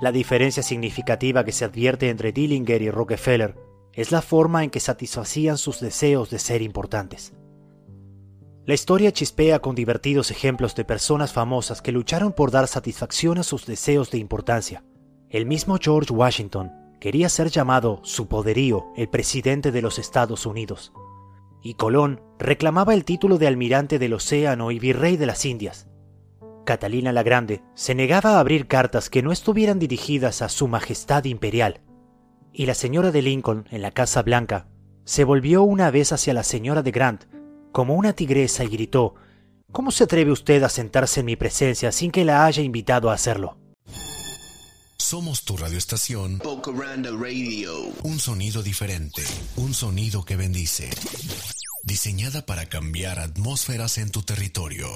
la diferencia significativa que se advierte entre Dillinger y Rockefeller es la forma en que satisfacían sus deseos de ser importantes. La historia chispea con divertidos ejemplos de personas famosas que lucharon por dar satisfacción a sus deseos de importancia. El mismo George Washington quería ser llamado su poderío el presidente de los Estados Unidos. Y Colón reclamaba el título de almirante del océano y virrey de las Indias. Catalina la Grande se negaba a abrir cartas que no estuvieran dirigidas a su Majestad Imperial. Y la señora de Lincoln, en la Casa Blanca, se volvió una vez hacia la señora de Grant como una tigresa y gritó, ¿Cómo se atreve usted a sentarse en mi presencia sin que la haya invitado a hacerlo? Somos tu radioestación. Radio. Un sonido diferente. Un sonido que bendice. Diseñada para cambiar atmósferas en tu territorio.